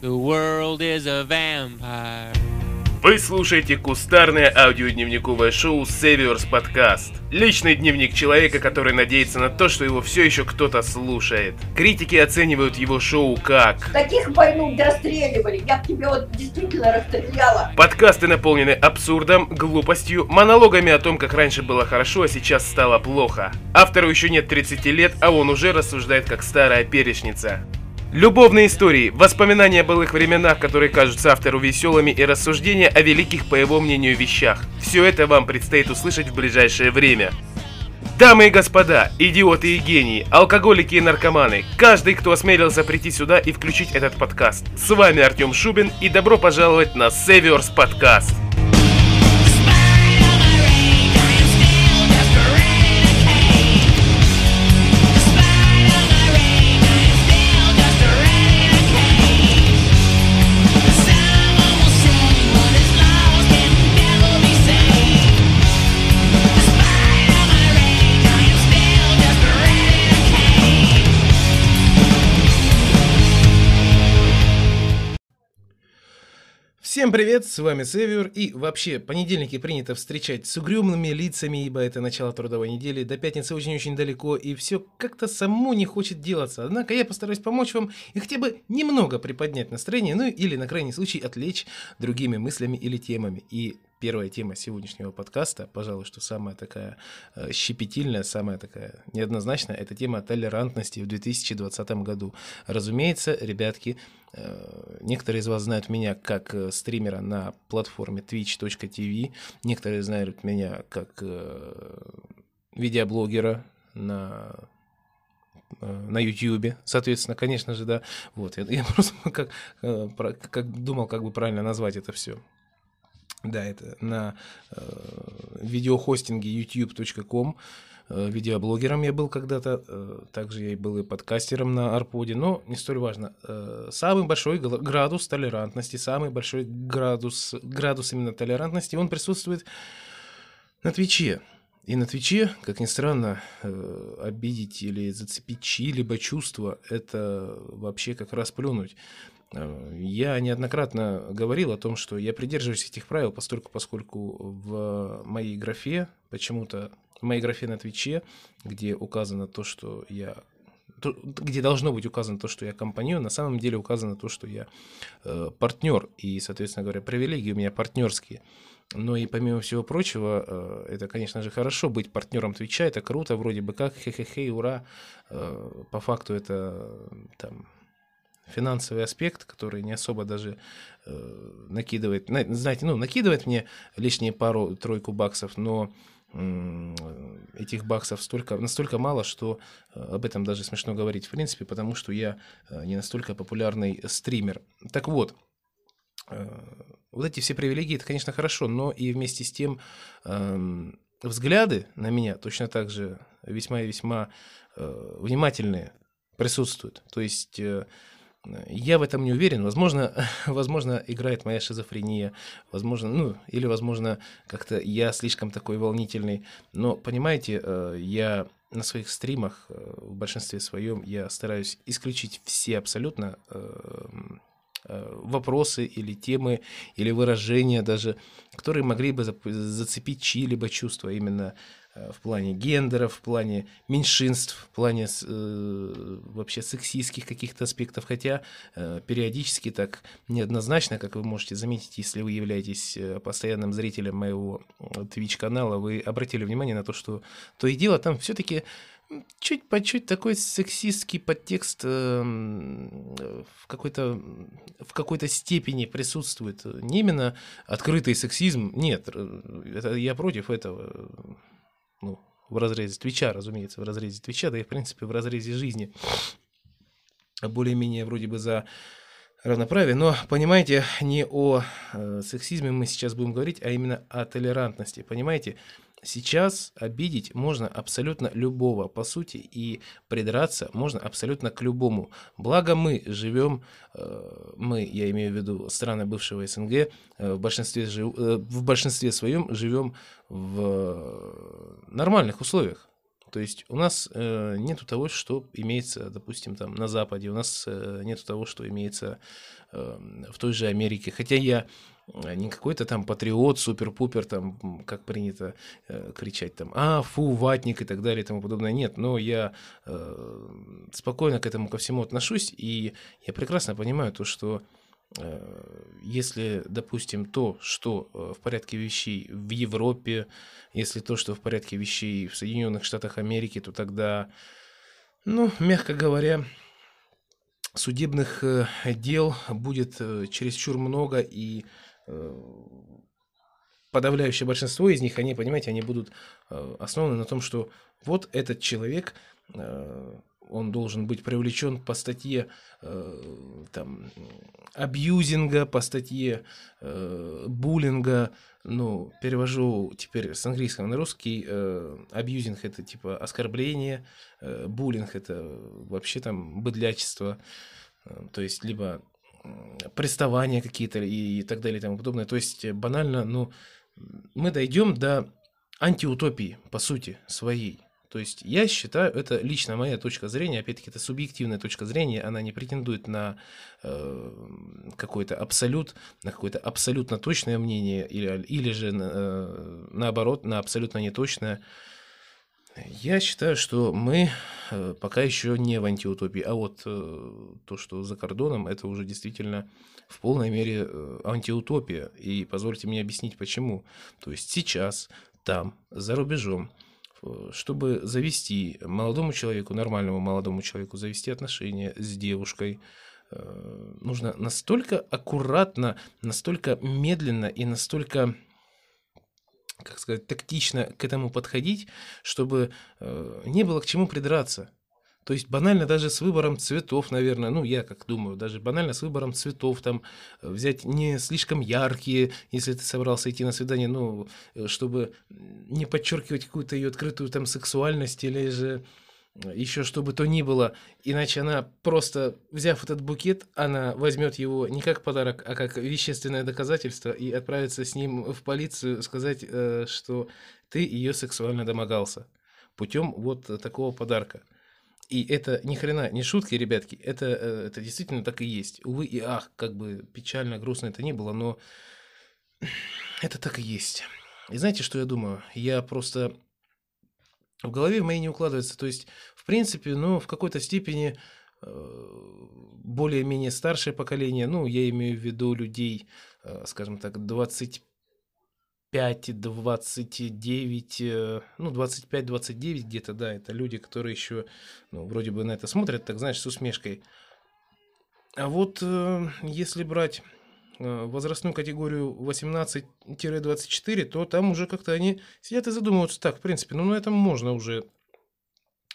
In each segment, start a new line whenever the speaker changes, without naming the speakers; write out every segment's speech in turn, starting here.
The world is a vampire.
Вы слушаете кустарное аудиодневниковое шоу Северс Подкаст. Личный дневник человека, который надеется на то, что его все еще кто-то слушает. Критики оценивают его шоу как...
Таких больных расстреливали. Я бы тебе вот действительно расстреляла.
Подкасты наполнены абсурдом, глупостью, монологами о том, как раньше было хорошо, а сейчас стало плохо. Автору еще нет 30 лет, а он уже рассуждает как старая перечница. Любовные истории, воспоминания о былых временах, которые кажутся автору веселыми, и рассуждения о великих, по его мнению, вещах. Все это вам предстоит услышать в ближайшее время. Дамы и господа, идиоты и гении, алкоголики и наркоманы, каждый, кто осмелился прийти сюда и включить этот подкаст. С вами Артем Шубин и добро пожаловать на Северс Подкаст.
Всем привет, с вами Север, и вообще, понедельники принято встречать с угрюмными лицами, ибо это начало трудовой недели, до пятницы очень-очень далеко, и все как-то само не хочет делаться, однако я постараюсь помочь вам и хотя бы немного приподнять настроение, ну или на крайний случай отвлечь другими мыслями или темами, и первая тема сегодняшнего подкаста, пожалуй, что самая такая э, щепетильная, самая такая неоднозначная, это тема толерантности в 2020 году. Разумеется, ребятки, некоторые из вас знают меня как э, стримера на платформе twitch.tv, некоторые знают меня как э, видеоблогера на э, на YouTube, соответственно, конечно же, да. Вот, я, я просто как, э, как думал, как бы правильно назвать это все. Да, это на э, видеохостинге youtube.com. Э, видеоблогером я был когда-то, э, также я и был и подкастером на Арподе, но не столь важно. Э, самый большой градус толерантности, самый большой градус, градус именно толерантности, он присутствует на Твиче. И на Твиче, как ни странно, обидеть или зацепить чьи-либо чувства, это вообще как раз плюнуть. Я неоднократно говорил о том, что я придерживаюсь этих правил, постольку, поскольку в моей графе, почему-то моей графе на Твиче, где указано то, что я где должно быть указано то, что я компаньон, на самом деле указано то, что я э, партнер, и, соответственно говоря, привилегии у меня партнерские. Но и помимо всего прочего, э, это, конечно же, хорошо быть партнером Твича, это круто, вроде бы как, хе-хе-хе, ура. Э, По факту это там финансовый аспект, который не особо даже э, накидывает, на- знаете, ну, накидывает мне лишние пару-тройку баксов, но этих баксов столько, настолько мало, что э, об этом даже смешно говорить, в принципе, потому что я э, не настолько популярный стример. Так вот, э, вот эти все привилегии, это, конечно, хорошо, но и вместе с тем эм, взгляды на меня точно так же весьма и весьма внимательные присутствуют. То есть я в этом не уверен. Возможно, возможно, играет моя шизофрения, возможно, ну, или, возможно, как-то я слишком такой волнительный. Но, понимаете, э, я на своих стримах э, в большинстве своем я стараюсь исключить все абсолютно э, э, вопросы или темы, или выражения даже, которые могли бы зацепить чьи-либо чувства именно в плане гендеров, в плане меньшинств, в плане э, вообще сексистских каких-то аспектов, хотя э, периодически так неоднозначно, как вы можете заметить, если вы являетесь э, постоянным зрителем моего э, Twitch-канала, вы обратили внимание на то, что то и дело там все-таки чуть по чуть такой сексистский подтекст э, в какой-то в какой-то степени присутствует. Не именно открытый сексизм, нет, э, это, я против этого. В разрезе Твича, разумеется, в разрезе Твича, да и в принципе в разрезе жизни. Более-менее вроде бы за равноправие, но понимаете, не о э, сексизме мы сейчас будем говорить, а именно о толерантности. Понимаете, сейчас обидеть можно абсолютно любого, по сути, и придраться можно абсолютно к любому. Благо мы живем, э, мы, я имею в виду страны бывшего СНГ, э, в большинстве, жив- э, в большинстве своем живем в нормальных условиях. То есть у нас э, нету того, что имеется, допустим, там на Западе, у нас э, нету того, что имеется э, в той же Америке. Хотя я э, не какой-то там патриот, супер-пупер, там, как принято э, кричать, там, а, фу, ватник и так далее и тому подобное. Нет, но я э, спокойно к этому ко всему отношусь, и я прекрасно понимаю то, что если, допустим, то, что э, в порядке вещей в Европе, если то, что в порядке вещей в Соединенных Штатах Америки, то тогда, ну, мягко говоря, судебных э, дел будет э, чересчур много, и э, подавляющее большинство из них, они, понимаете, они будут э, основаны на том, что вот этот человек, э, он должен быть привлечен по статье э, там, абьюзинга, по статье э, буллинга, ну, перевожу теперь с английского на русский, э, абьюзинг это типа оскорбление, э, буллинг это вообще там быдлячество, э, то есть либо приставания какие-то и, и так далее и тому подобное. То есть банально, ну, мы дойдем до антиутопии, по сути, своей. То есть я считаю, это лично моя точка зрения, опять-таки это субъективная точка зрения, она не претендует на э, какой-то абсолют, на какое-то абсолютно точное мнение или, или же э, наоборот на абсолютно неточное. Я считаю, что мы э, пока еще не в антиутопии, а вот э, то, что за кордоном, это уже действительно в полной мере э, антиутопия. И позвольте мне объяснить почему. То есть сейчас там, за рубежом, чтобы завести молодому человеку, нормальному молодому человеку, завести отношения с девушкой, э, нужно настолько аккуратно, настолько медленно и настолько как сказать, тактично к этому подходить, чтобы э, не было к чему придраться. То есть банально даже с выбором цветов, наверное, ну я как думаю, даже банально с выбором цветов там э, взять не слишком яркие, если ты собрался идти на свидание, ну э, чтобы не подчеркивать какую-то ее открытую там сексуальность или же еще что бы то ни было, иначе она просто, взяв этот букет, она возьмет его не как подарок, а как вещественное доказательство и отправится с ним в полицию сказать, э, что ты ее сексуально домогался путем вот такого подарка. И это ни хрена не шутки, ребятки, это, э, это действительно так и есть. Увы и ах, как бы печально, грустно это ни было, но это так и есть. И знаете, что я думаю? Я просто в голове в моей не укладывается. То есть, в принципе, ну, в какой-то степени э, более-менее старшее поколение, ну, я имею в виду людей, э, скажем так, 25 29, э, ну, 25-29 где-то, да, это люди, которые еще, ну, вроде бы на это смотрят, так, знаешь, с усмешкой. А вот э, если брать э, возрастную категорию 18-24, то там уже как-то они сидят и задумываются, так, в принципе, ну, на этом можно уже,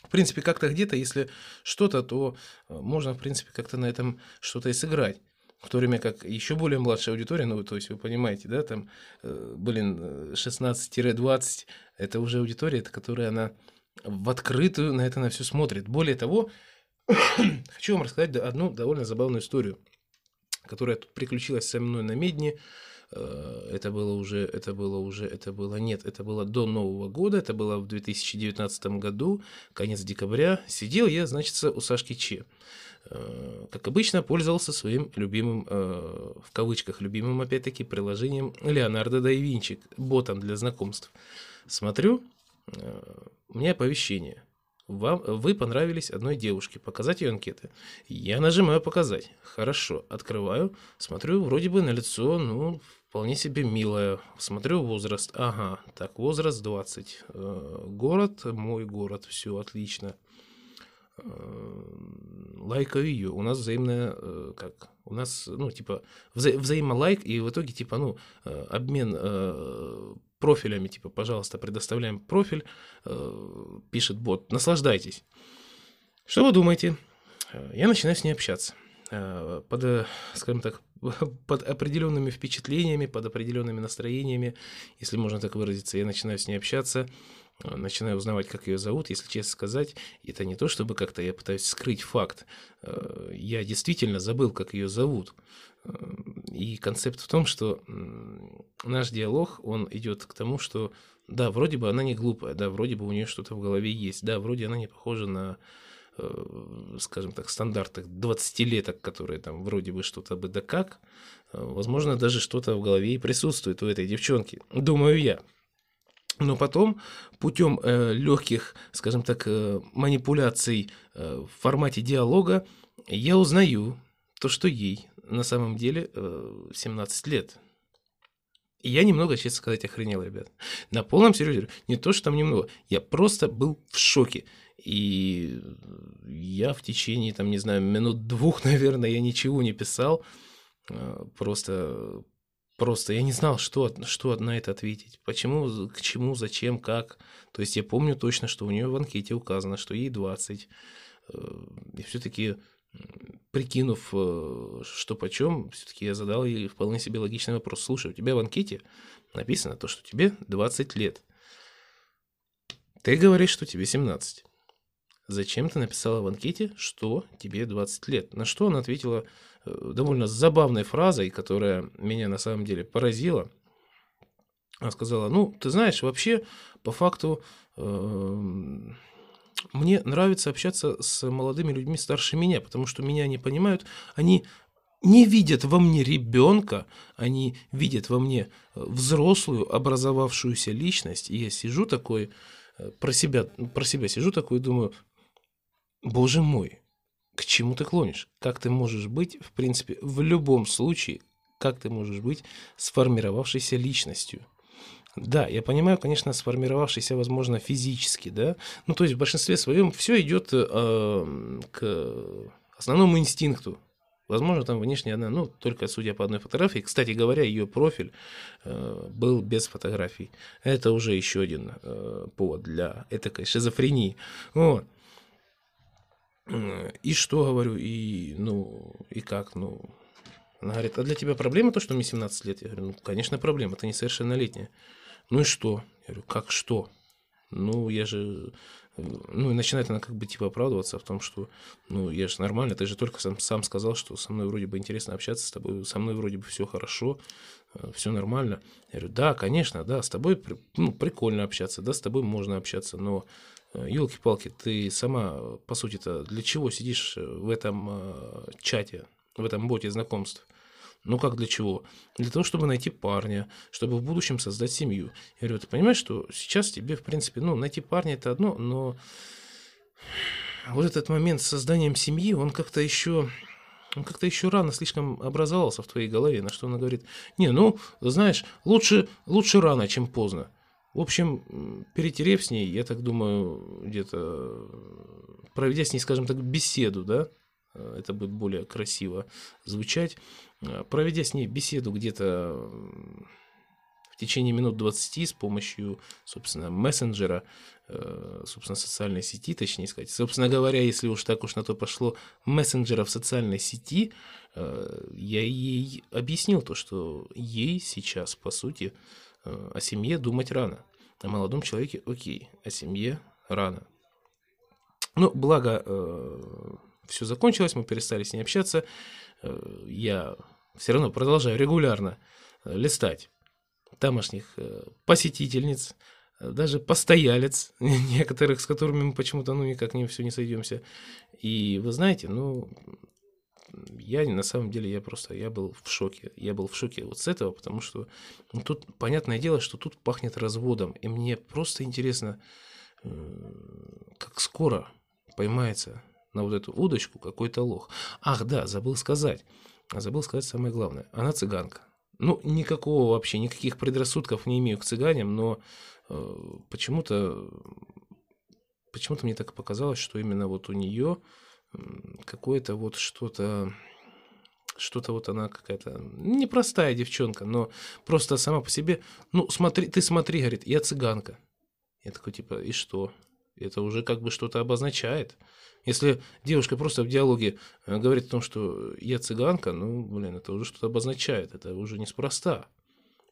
в принципе, как-то где-то, если что-то, то можно, в принципе, как-то на этом что-то и сыграть. В то время как еще более младшая аудитория, ну, то есть вы понимаете, да, там, э, блин, э, 16-20, это уже аудитория, это которая она в открытую на это на все смотрит. Более того, хочу вам рассказать одну довольно забавную историю, которая приключилась со мной на Медне. Э, Это было уже, это было уже, это было, нет, это было до Нового года, это было в 2019 году, конец декабря. Сидел я, значит, у Сашки Че. Э, Как обычно, пользовался своим любимым, э, в кавычках, любимым, опять-таки, приложением Леонардо да Винчи, ботом для знакомств. Смотрю, э, у меня оповещение. Вам, вы понравились одной девушке. Показать ее анкеты. Я нажимаю показать. Хорошо. Открываю. Смотрю, вроде бы на лицо, ну, вполне себе милая. Смотрю возраст. Ага. Так, возраст 20. Э, Город, мой город. Все отлично. Э, Лайкаю ее. У нас взаимная, э, как? У нас, ну, типа, вза- взаимолайк, и в итоге, типа, ну, э, обмен профилями, типа, пожалуйста, предоставляем профиль, пишет бот, наслаждайтесь. Что вы думаете? Я начинаю с ней общаться. Под, скажем так, под определенными впечатлениями, под определенными настроениями, если можно так выразиться, я начинаю с ней общаться, начинаю узнавать, как ее зовут. Если честно сказать, это не то, чтобы как-то я пытаюсь скрыть факт. Э, Я действительно забыл, как ее зовут. Э, И концепт в том, что наш диалог, он идет к тому, что да, вроде бы она не глупая, да, вроде бы у нее что-то в голове есть, да, вроде она не похожа на, э, скажем так, стандартных 20-леток, которые там вроде бы что-то бы да как, Э, возможно, даже что-то в голове и присутствует у этой девчонки, думаю я. Но потом путем э, легких, скажем так, э, манипуляций э, в формате диалога я узнаю то, что ей на самом деле э, 17 лет. И я немного, честно сказать, охренел, ребят. На полном серьезе. Не то, что там немного. Я просто был в шоке. И я в течение, там, не знаю, минут двух, наверное, я ничего не писал. Э, Просто, просто я не знал, что, что на это ответить. Почему, к чему, зачем, как. То есть я помню точно, что у нее в анкете указано, что ей 20. Э, И все-таки прикинув, э, что почем, все-таки я задал ей вполне себе логичный вопрос. Слушай, у тебя в анкете написано то, что тебе 20 лет. Ты говоришь, что тебе 17. Зачем ты написала в анкете, что тебе 20 лет? На что она ответила довольно забавной фразой, которая меня на самом деле поразила. Она сказала, ну, ты знаешь, вообще, по факту, эм, мне нравится общаться с молодыми людьми старше меня, потому что меня не понимают, они не видят во мне ребенка, они видят во мне э, взрослую, образовавшуюся личность. И я сижу такой, э, про себя, про себя сижу такой и думаю, боже мой, к чему ты клонишь? Как ты можешь быть, в принципе, в любом случае, как ты можешь быть сформировавшейся личностью? Да, я понимаю, конечно, сформировавшийся, возможно, физически, да. Ну, то есть в большинстве своем все идет э, к основному инстинкту. Возможно, там внешне она, ну, только судя по одной фотографии. Кстати говоря, ее профиль э, был без фотографий. Это уже еще один э, повод для этакой шизофрении. Вот. Э, И что, говорю, и, ну, и как, ну... Она говорит, а для тебя проблема то, что мне 17 лет? Я говорю, ну, конечно, проблема, ты несовершеннолетняя. Ну и что? Я говорю, как что? Ну, я же... э, Ну, и начинает она как бы типа оправдываться в том, что, ну, я же нормально, ты же только сам, сам сказал, что со мной вроде бы интересно общаться с тобой, со мной вроде бы все хорошо, все нормально. Я говорю, да, конечно, да, с тобой ну, прикольно общаться, да, с тобой можно общаться, но елки-палки, ты сама, по сути-то, для чего сидишь в этом э, чате, в этом боте знакомств? Ну как для чего? Для того, чтобы найти парня, чтобы в будущем создать семью. Я говорю, ты понимаешь, что сейчас тебе, в принципе, ну, найти парня это одно, но вот этот момент с созданием семьи, он как-то еще он как-то еще рано слишком образовался в твоей голове, на что она говорит, не, ну, знаешь, лучше, лучше рано, чем поздно. В общем, перетерев с ней, я так думаю, где-то проведя с ней, скажем так, беседу, да, э, это будет более красиво звучать, э, проведя с ней беседу где-то в течение минут 20 с помощью, собственно, мессенджера, э, собственно, социальной сети, точнее сказать. Собственно говоря, если уж так уж на то пошло, мессенджера в социальной сети, я ей объяснил то, что ей сейчас, по сути, о семье думать рано. О молодом человеке окей, о семье рано. Ну, благо, все закончилось, мы перестали с ней общаться. Э, Я все равно продолжаю регулярно э, листать тамошних э, посетительниц, э, даже постоялец, некоторых, с которыми мы почему-то, ну, никак не все не сойдемся. И вы знаете, ну, я на самом деле, я просто, я был в шоке. Я был в шоке вот с этого, потому что ну, тут, понятное дело, что тут пахнет разводом. И мне просто интересно, э, как скоро поймается на вот эту удочку какой-то лох. Ах, да, забыл сказать. А Забыл сказать самое главное. Она цыганка. Ну, никакого вообще, никаких предрассудков не имею к цыганям, но э, почему-то почему-то мне так показалось, что именно вот у нее какое-то вот что-то что-то вот она какая-то непростая девчонка, но просто сама по себе, ну, смотри, ты смотри, говорит, я цыганка. Я такой, типа, и что? Это уже как бы что-то обозначает. Если девушка просто в диалоге э, говорит о том, что я цыганка, ну, блин, это уже что-то обозначает, это уже неспроста.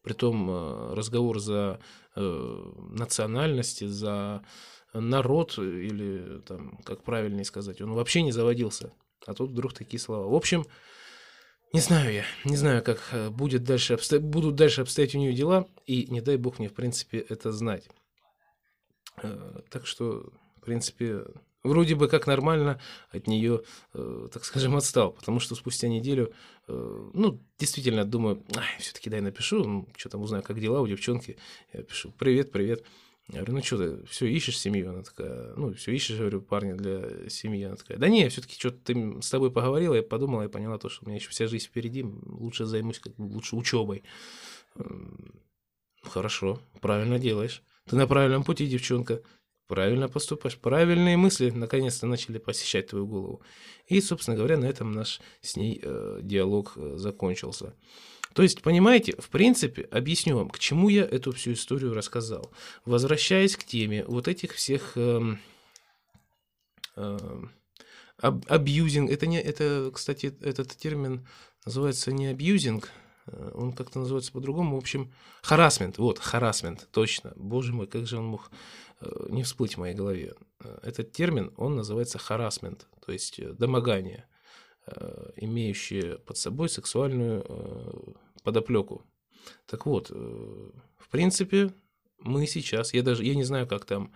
Притом э, разговор за э, национальности, за народ, или там, как правильнее сказать, он вообще не заводился. А тут вдруг такие слова. В общем, Не знаю я, не знаю, как э, будет дальше обсто... будут дальше обстоять у нее дела, и не дай бог мне, в принципе, это знать. Э, Так что, в принципе, вроде бы как нормально от нее, э, так скажем, отстал, потому что спустя неделю, э, ну, действительно, думаю, все-таки дай напишу, ну, что там узнаю, как дела у девчонки. Я пишу, привет, привет. Я говорю, ну что ты, все ищешь семью? Она такая, ну, все ищешь, говорю, парня для семьи. Она такая, да не, все-таки что-то ты с тобой поговорила, я подумала, я поняла то, что у меня еще вся жизнь впереди, лучше займусь как лучше учебой. М, Хорошо, правильно делаешь. Ты на правильном пути, девчонка. Правильно поступаешь. Правильные мысли наконец-то начали посещать твою голову. И, собственно говоря, на этом наш с ней э, диалог э, закончился. То есть, понимаете, в принципе, объясню вам, к чему я эту всю историю рассказал. Возвращаясь к теме вот этих всех эм, аб- абьюзинг, это не, это, кстати, этот термин называется не абьюзинг, э, он как-то называется по-другому, в общем, харасмент, вот, харасмент, точно, боже мой, как же он мог э, не всплыть в моей голове. Э, Этот термин, он называется харасмент, то есть э, домогание, э, имеющее под собой сексуальную э, подоплеку. Так вот, э, в принципе, мы сейчас, я даже, я не знаю, как там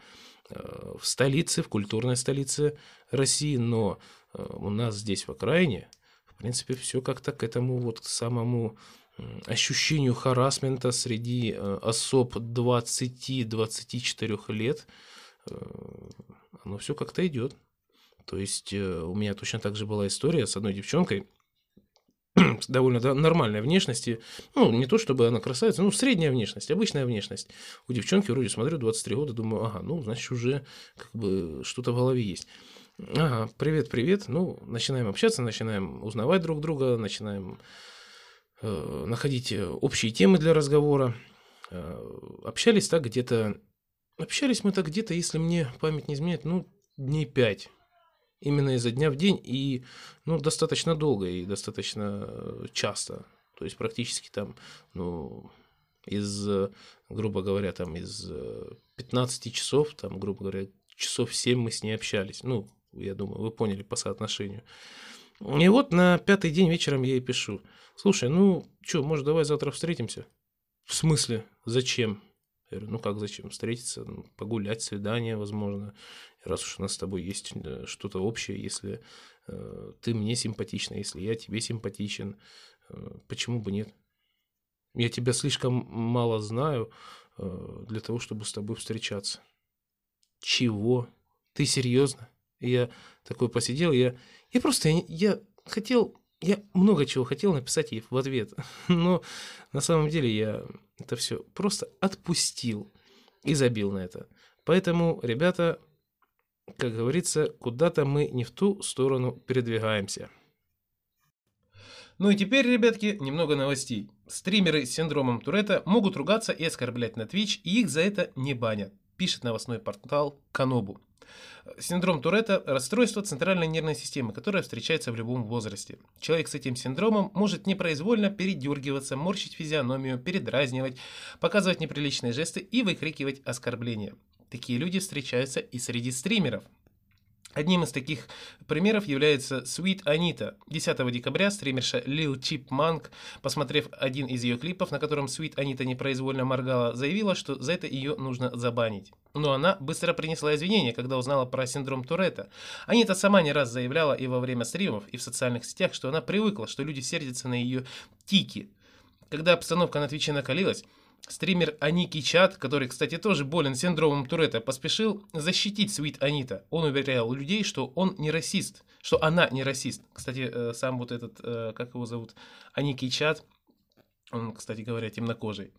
в столице, в культурной столице России, но у нас здесь в окраине, в принципе, все как-то к этому вот к самому ощущению харасмента среди особ 20-24 лет, оно все как-то идет. То есть э, у меня точно так же была история с одной девчонкой, с довольно нормальной внешности. Ну, не то чтобы она красавица, ну, средняя внешность, обычная внешность. У девчонки вроде смотрю 23 года, думаю, ага, ну, значит, уже как бы что-то в голове есть. Ага, привет, привет. Ну, начинаем общаться, начинаем узнавать друг друга, начинаем э, находить э, общие темы для разговора. Э, общались так где-то... Общались мы так где-то, если мне память не изменяет, ну, дней пять. Именно изо дня в день и, ну, достаточно долго и достаточно э, часто. То есть практически там, ну, из, э, грубо говоря, там из э, 15 часов, там, грубо говоря, часов 7 мы с ней общались. Ну, я думаю, вы поняли по соотношению. И вот на пятый день вечером я ей пишу. Слушай, ну, что, может, давай завтра встретимся? В смысле? Зачем? Говорю, ну как зачем? Встретиться, ну, погулять, свидание, возможно. Раз уж у нас с тобой есть э, что-то общее, если э, ты мне симпатична, если я тебе симпатичен, э, почему бы нет? Я тебя слишком мало знаю э, для того, чтобы с тобой встречаться. Чего? Ты серьезно? Я такой посидел, я, я просто, я, я хотел, я много чего хотел написать ей в ответ, но на самом деле я это все просто отпустил и забил на это. Поэтому, ребята, как говорится, куда-то мы не в ту сторону передвигаемся. Ну и теперь, ребятки, немного новостей. Стримеры с синдромом Туретта могут ругаться и оскорблять на Twitch, и их за это не банят, пишет новостной портал Канобу. Синдром Туретта – расстройство центральной нервной системы, которое встречается в любом возрасте. Человек с этим синдромом может непроизвольно передергиваться, морщить физиономию, передразнивать, показывать неприличные жесты и выкрикивать оскорбления. Такие люди встречаются и среди стримеров. Одним из таких примеров является Sweet Anita. 10 декабря стримерша Lil Chip Monk, посмотрев один из ее клипов, на котором Sweet Anita непроизвольно моргала, заявила, что за это ее нужно забанить. Но она быстро принесла извинения, когда узнала про синдром Туретта. Анита сама не раз заявляла и во время стримов, и в социальных сетях, что она привыкла, что люди сердятся на ее тики. Когда обстановка на Твиче накалилась, Стример Аники Чат, который, кстати, тоже болен синдромом Туретта, поспешил защитить Свит Анита. Он уверял людей, что он не расист, что она не расист. Кстати, э, сам вот этот, э, как его зовут, Аники Чат, он, кстати говоря, темнокожий.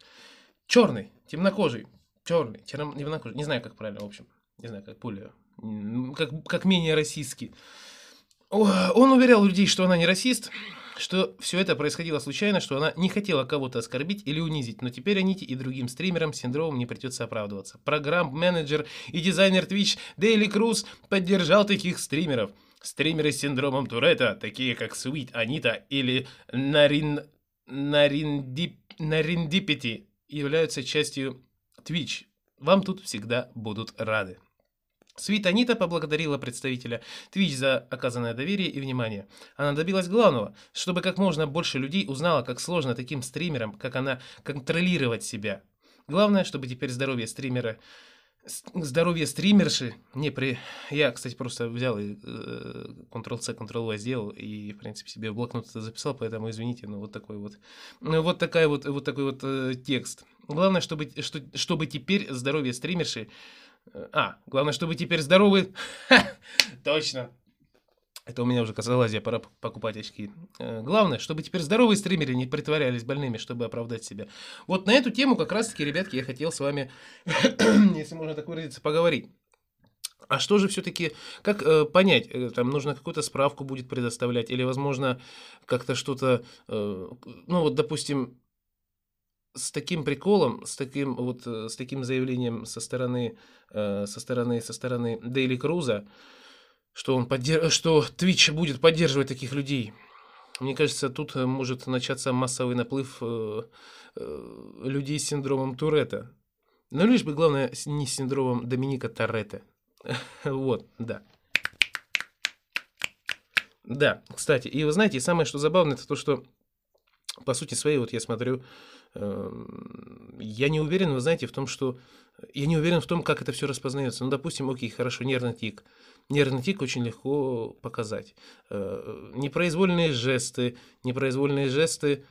Черный, темнокожий, черный, темнокожий, не знаю, как правильно, в общем, не знаю, как более, как, как менее расистский. Он уверял людей, что она не расист, что все это происходило случайно, что она не хотела кого-то оскорбить или унизить, но теперь Аните и другим стримерам с синдромом не придется оправдываться. Программ-менеджер и дизайнер Twitch Дейли Круз поддержал таких стримеров. Стримеры с синдромом Туретта, такие как Sweet Анита или Нарин... Нариндип... Нариндипити, являются частью Twitch. Вам тут всегда будут рады. Свит поблагодарила представителя Twitch за оказанное доверие и внимание. Она добилась главного, чтобы как можно больше людей узнало, как сложно таким стримерам, как она, контролировать себя. Главное, чтобы теперь здоровье стримера здоровье стримерши не при... Я, кстати, просто взял и э, Ctrl-C, Ctrl-V сделал и, в принципе, себе в блокнот записал, поэтому извините, но вот такой вот... ну, Вот, такая вот, вот такой вот э, текст. Главное, чтобы, что, чтобы теперь здоровье стримерши... А, главное, чтобы теперь здоровый... Ха, Точно. Это у меня уже косолазия, пора покупать очки. Э, Главное, чтобы теперь здоровые стримеры не притворялись больными, чтобы оправдать себя. Вот на эту тему как раз-таки, ребятки, я хотел с вами, если можно так выразиться, поговорить. А что же все-таки, как э, понять, э, там нужно какую-то справку будет предоставлять, или, возможно, как-то что-то, э, ну вот, допустим, с таким приколом, с таким вот, э, с таким заявлением со стороны, э, со стороны, со стороны Дейли Круза, что он поддер... что Twitch будет поддерживать таких людей. Мне кажется, тут э, может начаться массовый наплыв людей с синдромом Туретта. Но лишь бы, главное, не с синдромом Доминика Торетто. Вот, да. Да, кстати, и вы знаете, самое что забавное, это то, что по сути своей, вот я смотрю, я не уверен, вы знаете, в том, что... Я не уверен в том, как это все распознается. Ну, допустим, окей, хорошо, нервный тик. Нервный тик очень легко показать. Э, Непроизвольные жесты, непроизвольные жесты,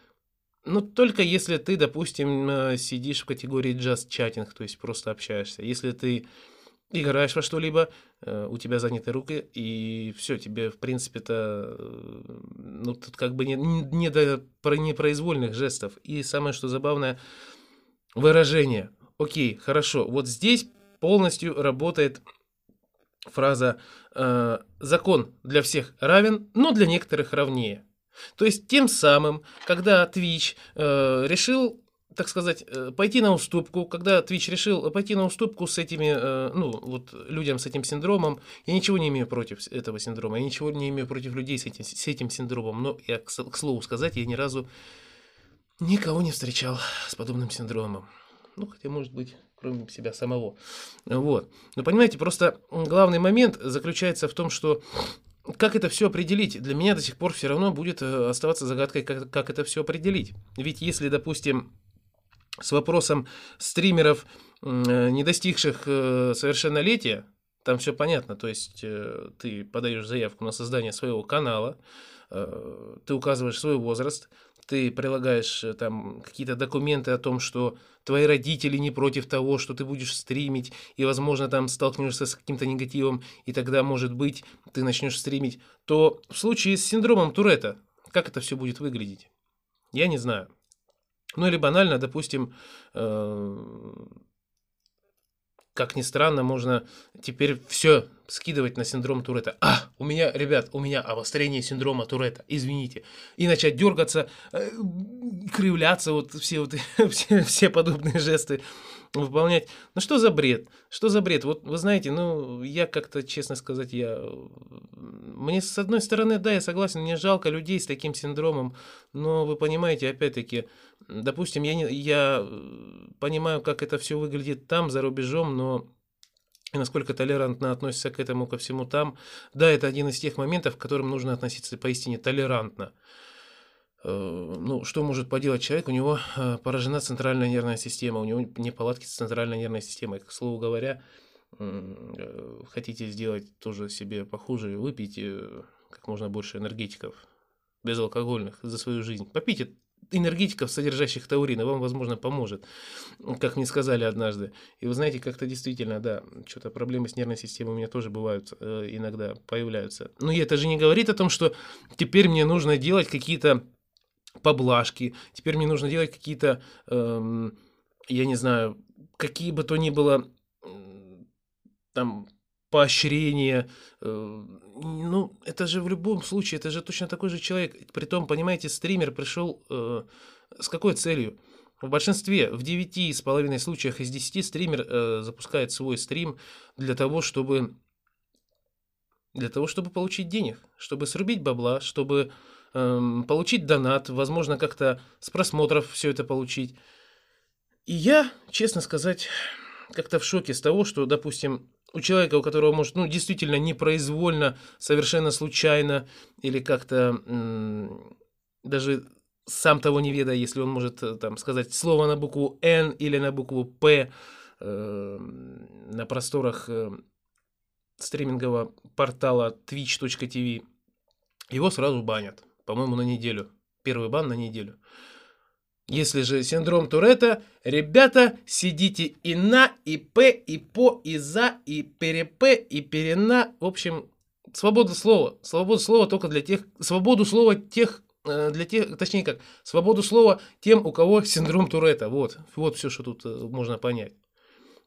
ну, только если ты, допустим, э, сидишь в категории just chatting, то есть просто общаешься. Если ты играешь во что-либо, э, у тебя заняты руки, и все, тебе, в принципе-то, э, ну, тут как бы не, не до про- непроизвольных жестов. И самое, что забавное, выражение. Окей, хорошо, вот здесь полностью работает фраза э, «закон для всех равен, но для некоторых равнее». То есть тем самым, когда Twitch э, решил, так сказать, э, пойти на уступку, когда Twitch решил пойти на уступку с этими, э, ну, вот людям с этим синдромом, я ничего не имею против этого синдрома, я ничего не имею против людей с этим, с этим синдромом, но я, к слову сказать, я ни разу никого не встречал с подобным синдромом. Ну, хотя, может быть, кроме себя самого. Вот. Но понимаете, просто главный момент заключается в том, что как это все определить? Для меня до сих пор все равно будет э, оставаться загадкой, как, как это все определить. Ведь если, допустим, с вопросом стримеров, э, не достигших э, совершеннолетия, там все понятно. То есть э, ты подаешь заявку на создание своего канала, ты указываешь свой возраст, ты прилагаешь там какие-то документы о том, что твои родители не против того, что ты будешь стримить, и, возможно, там столкнешься с каким-то негативом, и тогда, может быть, ты начнешь стримить, то в случае с синдромом Туретта, как это все будет выглядеть? Я не знаю. Ну или банально, допустим, э, как ни странно, можно теперь все скидывать на синдром Туретта. А, у меня, ребят, у меня обострение синдрома Туретта, извините. И начать дергаться, э, кривляться, вот все, вот, все, все подобные жесты выполнять. Ну что за бред? Что за бред? Вот вы знаете, ну, я как-то, честно сказать, я... Мне, с одной стороны, да, я согласен, мне жалко людей с таким синдромом, но вы понимаете, опять-таки, допустим, я, не, я понимаю, как это все выглядит там, за рубежом, но и насколько толерантно относятся к этому, ко всему там. Да, это один из тех моментов, к которым нужно относиться поистине толерантно. Э, Ну, что может поделать человек? У него э, поражена центральная нервная система, у него неполадки с центральной нервной системой. К слову говоря, э, хотите сделать тоже себе похуже, выпейте как можно больше энергетиков безалкогольных за свою жизнь. Попейте энергетиков, содержащих таурин, и вам, возможно, поможет, как мне сказали однажды. И вы знаете, как-то действительно, да, что-то проблемы с нервной системой у меня тоже бывают, иногда появляются. Но это же не говорит о том, что теперь мне нужно делать какие-то поблажки, теперь мне нужно делать какие-то, эм, я не знаю, какие бы то ни было там поощрения. э, Ну, это же в любом случае, это же точно такой же человек. Притом, понимаете, стример пришел э, с какой целью? В большинстве, в 9,5 случаях из 10 стример э, запускает свой стрим для того, чтобы для того, чтобы получить денег, чтобы срубить бабла, чтобы получить донат, возможно, как-то с просмотров все это получить. И я, честно сказать, как-то в шоке с того, что, допустим, у человека, у которого может, ну, действительно непроизвольно, совершенно случайно или как-то даже сам того не ведая, если он может э, там сказать слово на букву Н или на букву П э, на просторах э, стримингового портала twitch.tv, его сразу банят, по-моему, на неделю. Первый бан на неделю. Если же синдром Туретта, ребята, сидите и на, и п, и по, и за, и переп, и перена. В общем, свобода слова. Свобода слова только для тех... Свободу слова тех... э, Для тех, точнее как, свободу слова тем, у кого синдром Туретта. Вот, вот все, что тут э, можно понять.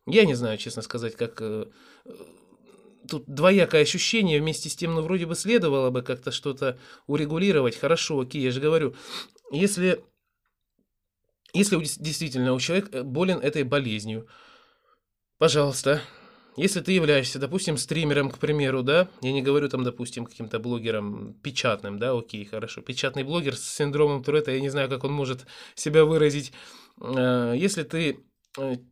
Я не знаю, честно сказать, как... э, э, Тут двоякое ощущение, вместе с тем, ну, вроде бы следовало бы как-то что-то урегулировать. Хорошо, окей, я же говорю, если если действительно у человека болен этой болезнью, пожалуйста, если ты являешься, допустим, стримером, к примеру, да, я не говорю там, допустим, каким-то блогером печатным, да, окей, хорошо, печатный блогер с синдромом Туретта, я не знаю, как он может себя выразить. Э, Если ты э,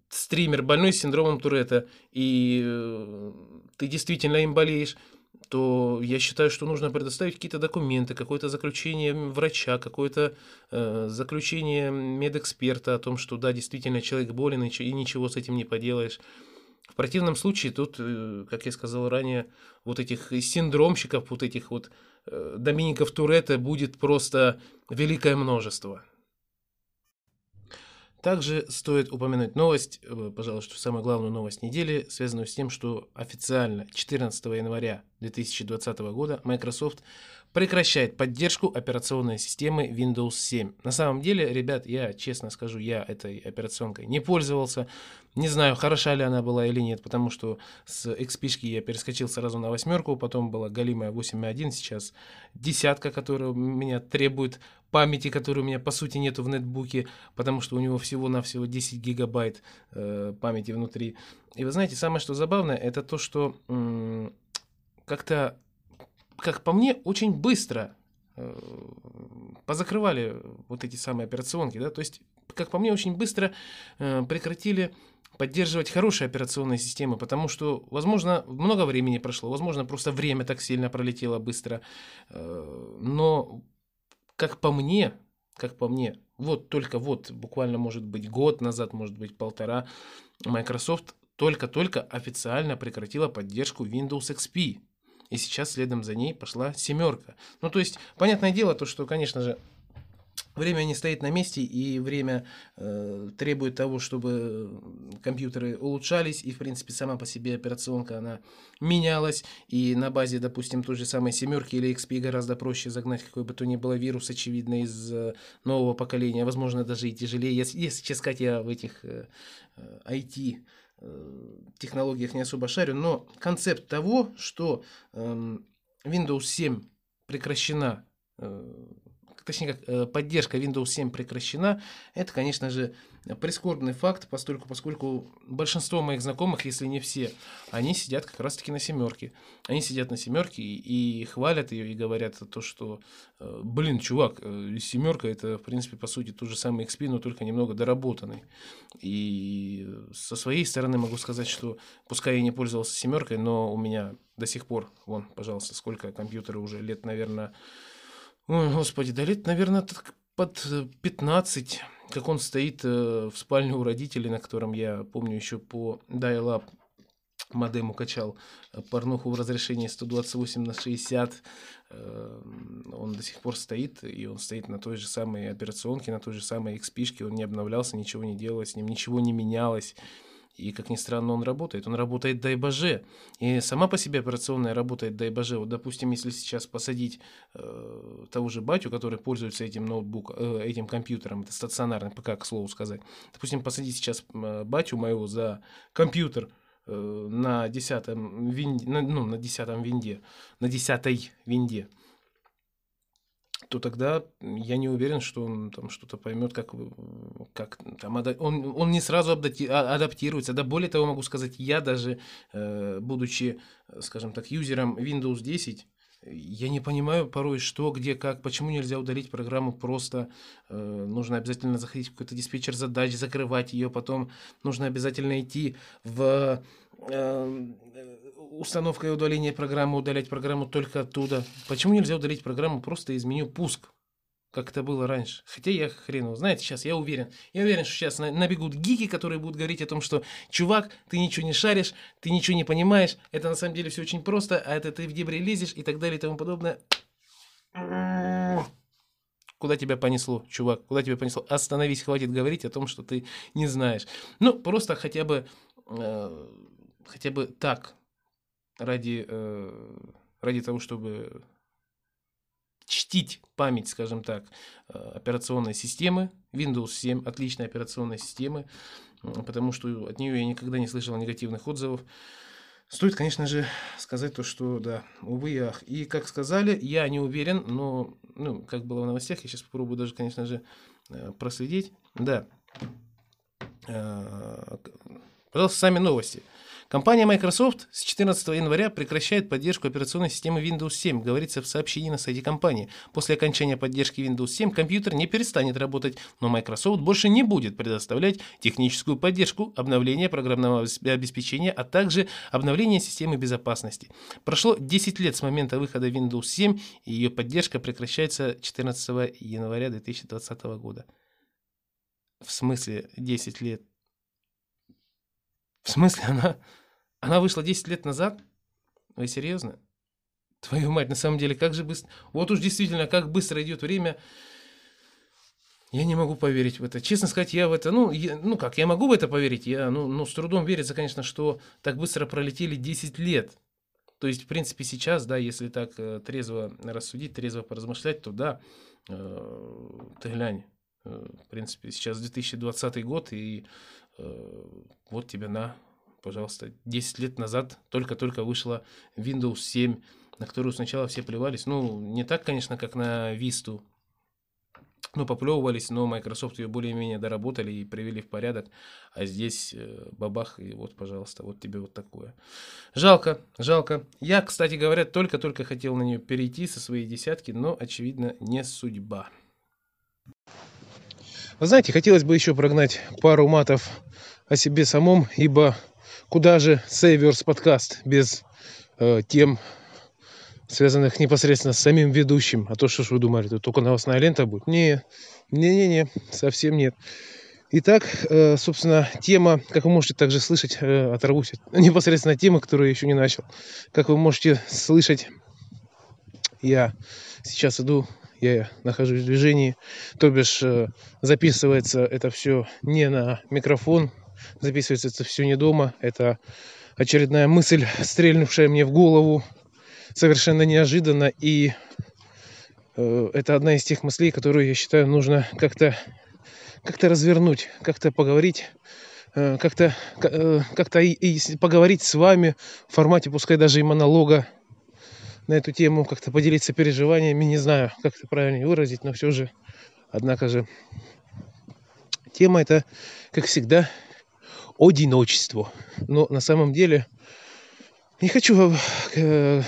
стример, больной синдромом Туретта, и э, ты действительно им болеешь, то я считаю, что нужно предоставить какие-то документы, какое-то заключение врача, какое-то э, заключение медэксперта о том, что да, действительно человек болен и, ничего с этим не поделаешь. В противном случае тут, э, как я сказал ранее, вот этих синдромщиков, вот этих вот э, Домиников Туретта будет просто великое множество. Также стоит упомянуть новость, э, пожалуй, что самую главную новость недели, связанную с тем, что официально 14 января 2020 года Microsoft прекращает поддержку операционной системы Windows 7. На самом деле, ребят, я честно скажу, я этой операционкой не пользовался. Не знаю, хороша ли она была или нет, потому что с XP я перескочил сразу на восьмерку, потом была галимая 8.1, сейчас десятка, которая меня требует памяти, которой у меня по сути нету в нетбуке, потому что у него всего-навсего 10 гигабайт э, памяти внутри. И вы знаете, самое что забавное, это то, что м, как-то, как по мне, очень быстро э, позакрывали вот эти самые операционки, да, то есть, как по мне, очень быстро э, прекратили поддерживать хорошие операционные системы, потому что, возможно, много времени прошло, возможно, просто время так сильно пролетело быстро, э, но, как по мне, как по мне, вот только вот, буквально, может быть, год назад, может быть, полтора, Microsoft только-только официально прекратила поддержку Windows XP. И сейчас следом за ней пошла семерка. Ну, то есть, понятное дело, то, что, конечно же, время не стоит на месте, и время э, требует того, чтобы компьютеры улучшались, и, в принципе, сама по себе операционка, она менялась, и на базе, допустим, той же самой семерки или XP гораздо проще загнать какой бы то ни было вирус, очевидно, из э, нового поколения, возможно, даже и тяжелее. Если, если сказать, я в этих э, э, IT э, технологиях не особо шарю, но концепт того, что эм, Windows 7 прекращена, э, точнее как э, поддержка Windows 7 прекращена, это, конечно же, прискорбный факт, поскольку, поскольку большинство моих знакомых, если не все, они сидят как раз-таки на семерке. Они сидят на семерке и, и хвалят ее, и говорят то, что, э, блин, чувак, э, семерка это, в принципе, по сути, тот же самый XP, но только немного доработанный. И со своей стороны могу сказать, что пускай я не пользовался семеркой, но у меня до сих пор, вон, пожалуйста, сколько компьютера уже лет, наверное, ой, господи, да лет, наверное, так под э, 15, как он стоит э, в спальне у родителей, на котором я помню еще по dial-up модему качал э, порнуху в разрешении 128 на 60. э, Он до сих пор стоит, и он стоит на той же самой операционке, на той же самой XP, он не обновлялся, ничего не делалось, с ним ничего не менялось. И, как ни странно, он работает. Он работает дай боже. И сама по себе операционная работает дай боже. Вот, допустим, если сейчас посадить э, того же батю, который пользуется этим ноутбуком, э, этим компьютером, это стационарный ПК, к слову сказать. Допустим, посадить сейчас э, батю моего за компьютер э, на десятом винде, ну, на десятом винде, на десятой винде, то тогда я не уверен, что он там что-то поймет, как, как там, он, он не сразу а- адаптируется. Да более того, могу сказать, я даже, э, будучи, э, скажем так, юзером Windows 10, Я не понимаю порой, что, где, как, почему нельзя удалить программу просто. Э, нужно обязательно заходить в какой-то диспетчер задач, закрывать ее, потом нужно обязательно идти в э, установка и удаление программы, удалять программу только оттуда. Почему нельзя удалить программу просто из меню «Пуск»? как это было раньше. Хотя я хрен его. Знаете, сейчас я уверен. Я уверен, что сейчас набегут гики, которые будут говорить о том, что чувак, ты ничего не шаришь, ты ничего не понимаешь. Это на самом деле все очень просто, а это ты в дебри лезешь и так далее и тому подобное. Куда тебя понесло, чувак? Куда тебя понесло? Остановись, хватит говорить о том, что ты не знаешь. Ну, просто хотя бы, э, хотя бы так, ради, э, ради того, чтобы чтить память, скажем так, э, операционной системы. Windows 7 отличная операционная система, потому что от нее я никогда не слышал негативных отзывов. Стоит, конечно же, сказать то, что да, увы и ах. И как сказали, я не уверен, но, ну, как было в новостях, я сейчас попробую даже, конечно же, э, проследить. Да. Пожалуйста, сами новости. Компания Microsoft с 14 января прекращает поддержку операционной системы Windows 7, говорится в сообщении на сайте компании. После окончания поддержки Windows 7 компьютер не перестанет работать, но Microsoft больше не будет предоставлять техническую поддержку, обновление программного обеспечения, а также обновление системы безопасности. Прошло 10 лет с момента выхода Windows 7, и ее поддержка прекращается 14 января 2020 года. В смысле 10 лет? В смысле, она, она вышла 10 лет назад? Вы серьезно? Твою мать, на самом деле, как же быстро... Вот уж действительно, как быстро идет время. Я не могу поверить в это. Честно сказать, я в это... Ну, я, ну как, я могу в это поверить. Я, ну, ну, с трудом верится, конечно, что так быстро пролетели 10 лет. То есть, в принципе, сейчас, да, если так э, трезво рассудить, трезво поразмышлять, то да, э, ты глянь, э, в принципе, сейчас 2020 год, и вот тебе на, пожалуйста, 10 лет назад только-только вышла Windows 7, на которую сначала все плевались. Ну, не так, конечно, как на Vista, ну, поплевывались, но Microsoft ее более-менее доработали и привели в порядок. А здесь э, бабах, и вот, пожалуйста, вот тебе вот такое. Жалко, жалко. Я, кстати говоря, только-только хотел на нее перейти со своей десятки, но, очевидно, не судьба. Вы знаете, хотелось бы еще прогнать пару матов о себе самом, ибо куда же Сейверс подкаст без э, тем, связанных непосредственно с самим ведущим. А то что ж вы думали, тут только новостная лента будет? Не, не-не-не, совсем нет. Итак, э, собственно, тема, как вы можете также слышать, э, оторвусь непосредственно тема, которую я еще не начал. Как вы можете слышать, я сейчас иду я нахожусь в движении, то бишь э, записывается это все не на микрофон, записывается это все не дома, это очередная мысль, стрельнувшая мне в голову, совершенно неожиданно, и э, это одна из тех мыслей, которые, я считаю, нужно как-то как-то развернуть, как-то поговорить, э, как-то как-то и поговорить с вами в формате, пускай даже и монолога, на эту тему, как-то поделиться переживаниями. Не знаю, как это правильно выразить, но все же, однако же, тема это, как всегда, одиночество. Но на самом деле не хочу, э,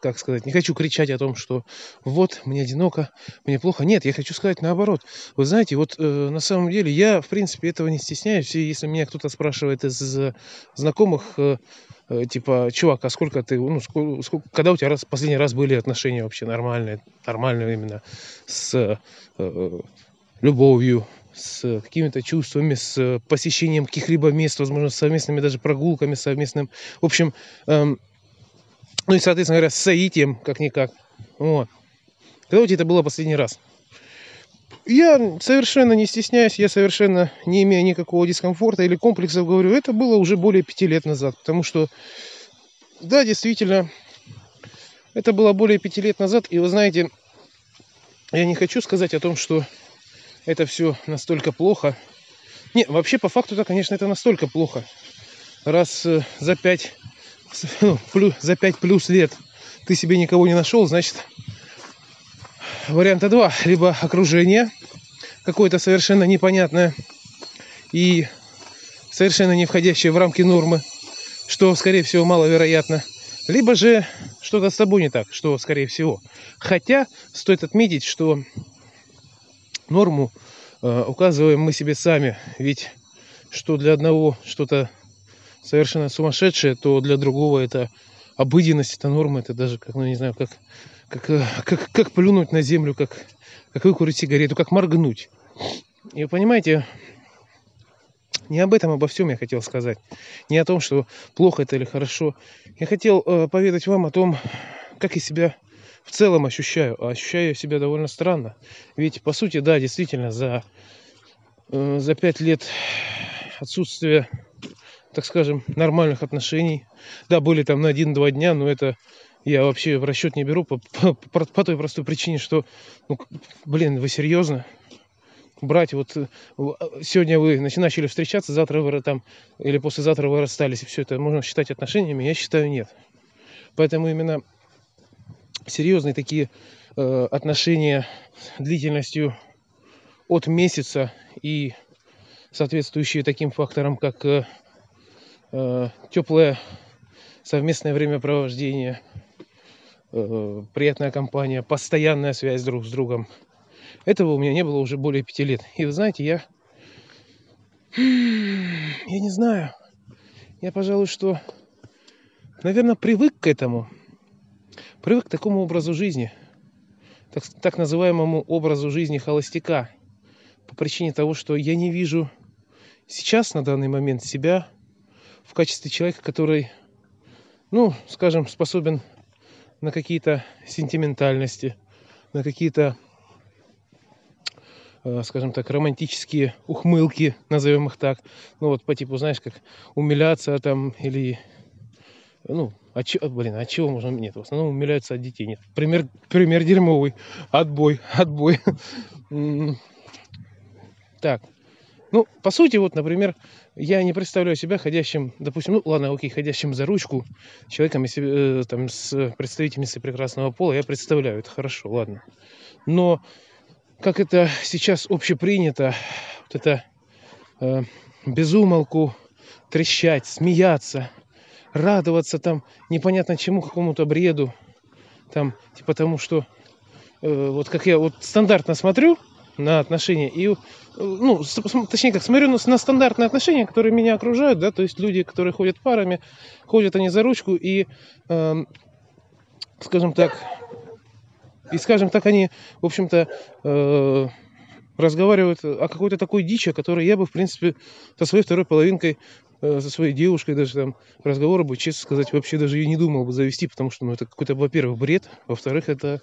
как сказать, не хочу кричать о том, что вот, мне одиноко, мне плохо. Нет, я хочу сказать наоборот. Вы знаете, вот э, на самом деле я, в принципе, этого не стесняюсь. И если меня кто-то спрашивает из знакомых, э, Э, типа, чувак, а сколько ты, ну, сколько, сколько, когда у тебя раз, последний раз были отношения вообще нормальные, нормальные именно с э, э любовью, с какими-то чувствами, с посещением каких-либо мест, возможно, совместными даже прогулками, совместным, в общем, эм, ну и, соответственно говоря, с соитием, как-никак. Вот. Когда у тебя это было последний раз? Я совершенно не стесняюсь, я совершенно не имея никакого дискомфорта или комплексов говорю, это было уже более пяти лет назад, потому что, да, действительно, это было более пяти лет назад, и вы знаете, я не хочу сказать о том, что это все настолько плохо. Не, вообще по факту-то, конечно, это настолько плохо. Раз э, за пять, ну, плюс, за пять плюс лет ты себе никого не нашел, значит, варианта два. Либо окружение какое-то совершенно непонятное и совершенно не входящее в рамки нормы, что, скорее всего, маловероятно. либо же что-то с тобой не так, что скорее всего. Хотя стоит отметить, что норму э, указываем мы себе сами, ведь что для одного что-то совершенно сумасшедшее, то для другого это обыденность, это норма, это даже, как, ну, не знаю, как, как, э, как, как плюнуть на землю, как, как выкурить сигарету, как моргнуть. И вы понимаете, не об этом, обо всем я хотел сказать. Не о том, что плохо это или хорошо. Я хотел э, поведать вам о том, как я себя в целом ощущаю. А ощущаю себя довольно странно. Ведь, по сути, да, действительно, за, э, за пять лет отсутствия, так скажем, нормальных отношений, да, были там на один-два дня, но это я вообще в расчет не беру по, по, по, той простой причине, что, ну, блин, вы серьезно? брать вот э, а, сегодня вы начали встречаться, завтра вы там или послезавтра вы расстались, и все это можно считать отношениями, я считаю нет. Поэтому именно серьезные такие э, отношения длительностью от месяца и соответствующие таким факторам, как э, э, теплое совместное времяпровождение, э, приятная компания, постоянная связь друг с другом – этого у меня не было уже более пяти лет. И вы знаете, я... Я не знаю. Я, пожалуй, что, наверное, привык к этому. Привык к такому образу жизни. Так, так называемому образу жизни холостяка. По причине того, что я не вижу сейчас, на данный момент, себя в качестве человека, который, ну, скажем, способен на какие-то сентиментальности, на какие-то Э, скажем так, романтические ухмылки, назовем их так. Ну вот по типу, знаешь, как умиляться там или, ну, а че, блин, от чего можно? Нет, в основном умиляются от детей. Нет, пример, пример дерьмовый. Отбой, отбой. Так, ну, по сути, вот, например, я не представляю себя ходящим, допустим, ну, ладно, окей, ходящим за ручку человеком, если, э, там, с представительницей прекрасного пола, я представляю, это хорошо, ладно. Но как это сейчас общепринято, вот это э, безумолку трещать, смеяться, радоваться там непонятно чему, какому-то бреду, там, типа тому, что э, вот как я вот стандартно смотрю на отношения и, ну, точнее, как смотрю на, на стандартные отношения, которые меня окружают, да, то есть люди, которые ходят парами, ходят они за ручку и, э, скажем так, и, скажем так, они, в общем-то, э, разговаривают о какой-то такой дичи, о которой я бы, в принципе, со своей второй половинкой, э, со своей девушкой даже там разговор бы, честно сказать, вообще даже и не думал бы завести, потому что, ну, это какой-то, во-первых, бред, во-вторых, это,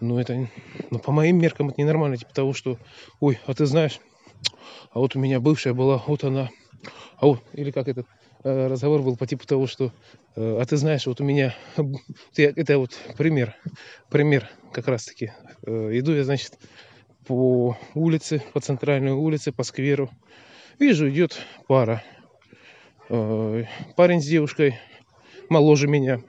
ну, это, ну, по моим меркам, это ненормально, типа того, что, ой, а ты знаешь, а вот у меня бывшая была, вот она, а вот, или как этот, Э, разговор был по типу того, что, э, а ты знаешь, вот у меня, это вот пример, пример как раз-таки. Э, иду я, значит, по улице, по центральной улице, по скверу. Вижу, идет пара. Парень с девушкой моложе меня.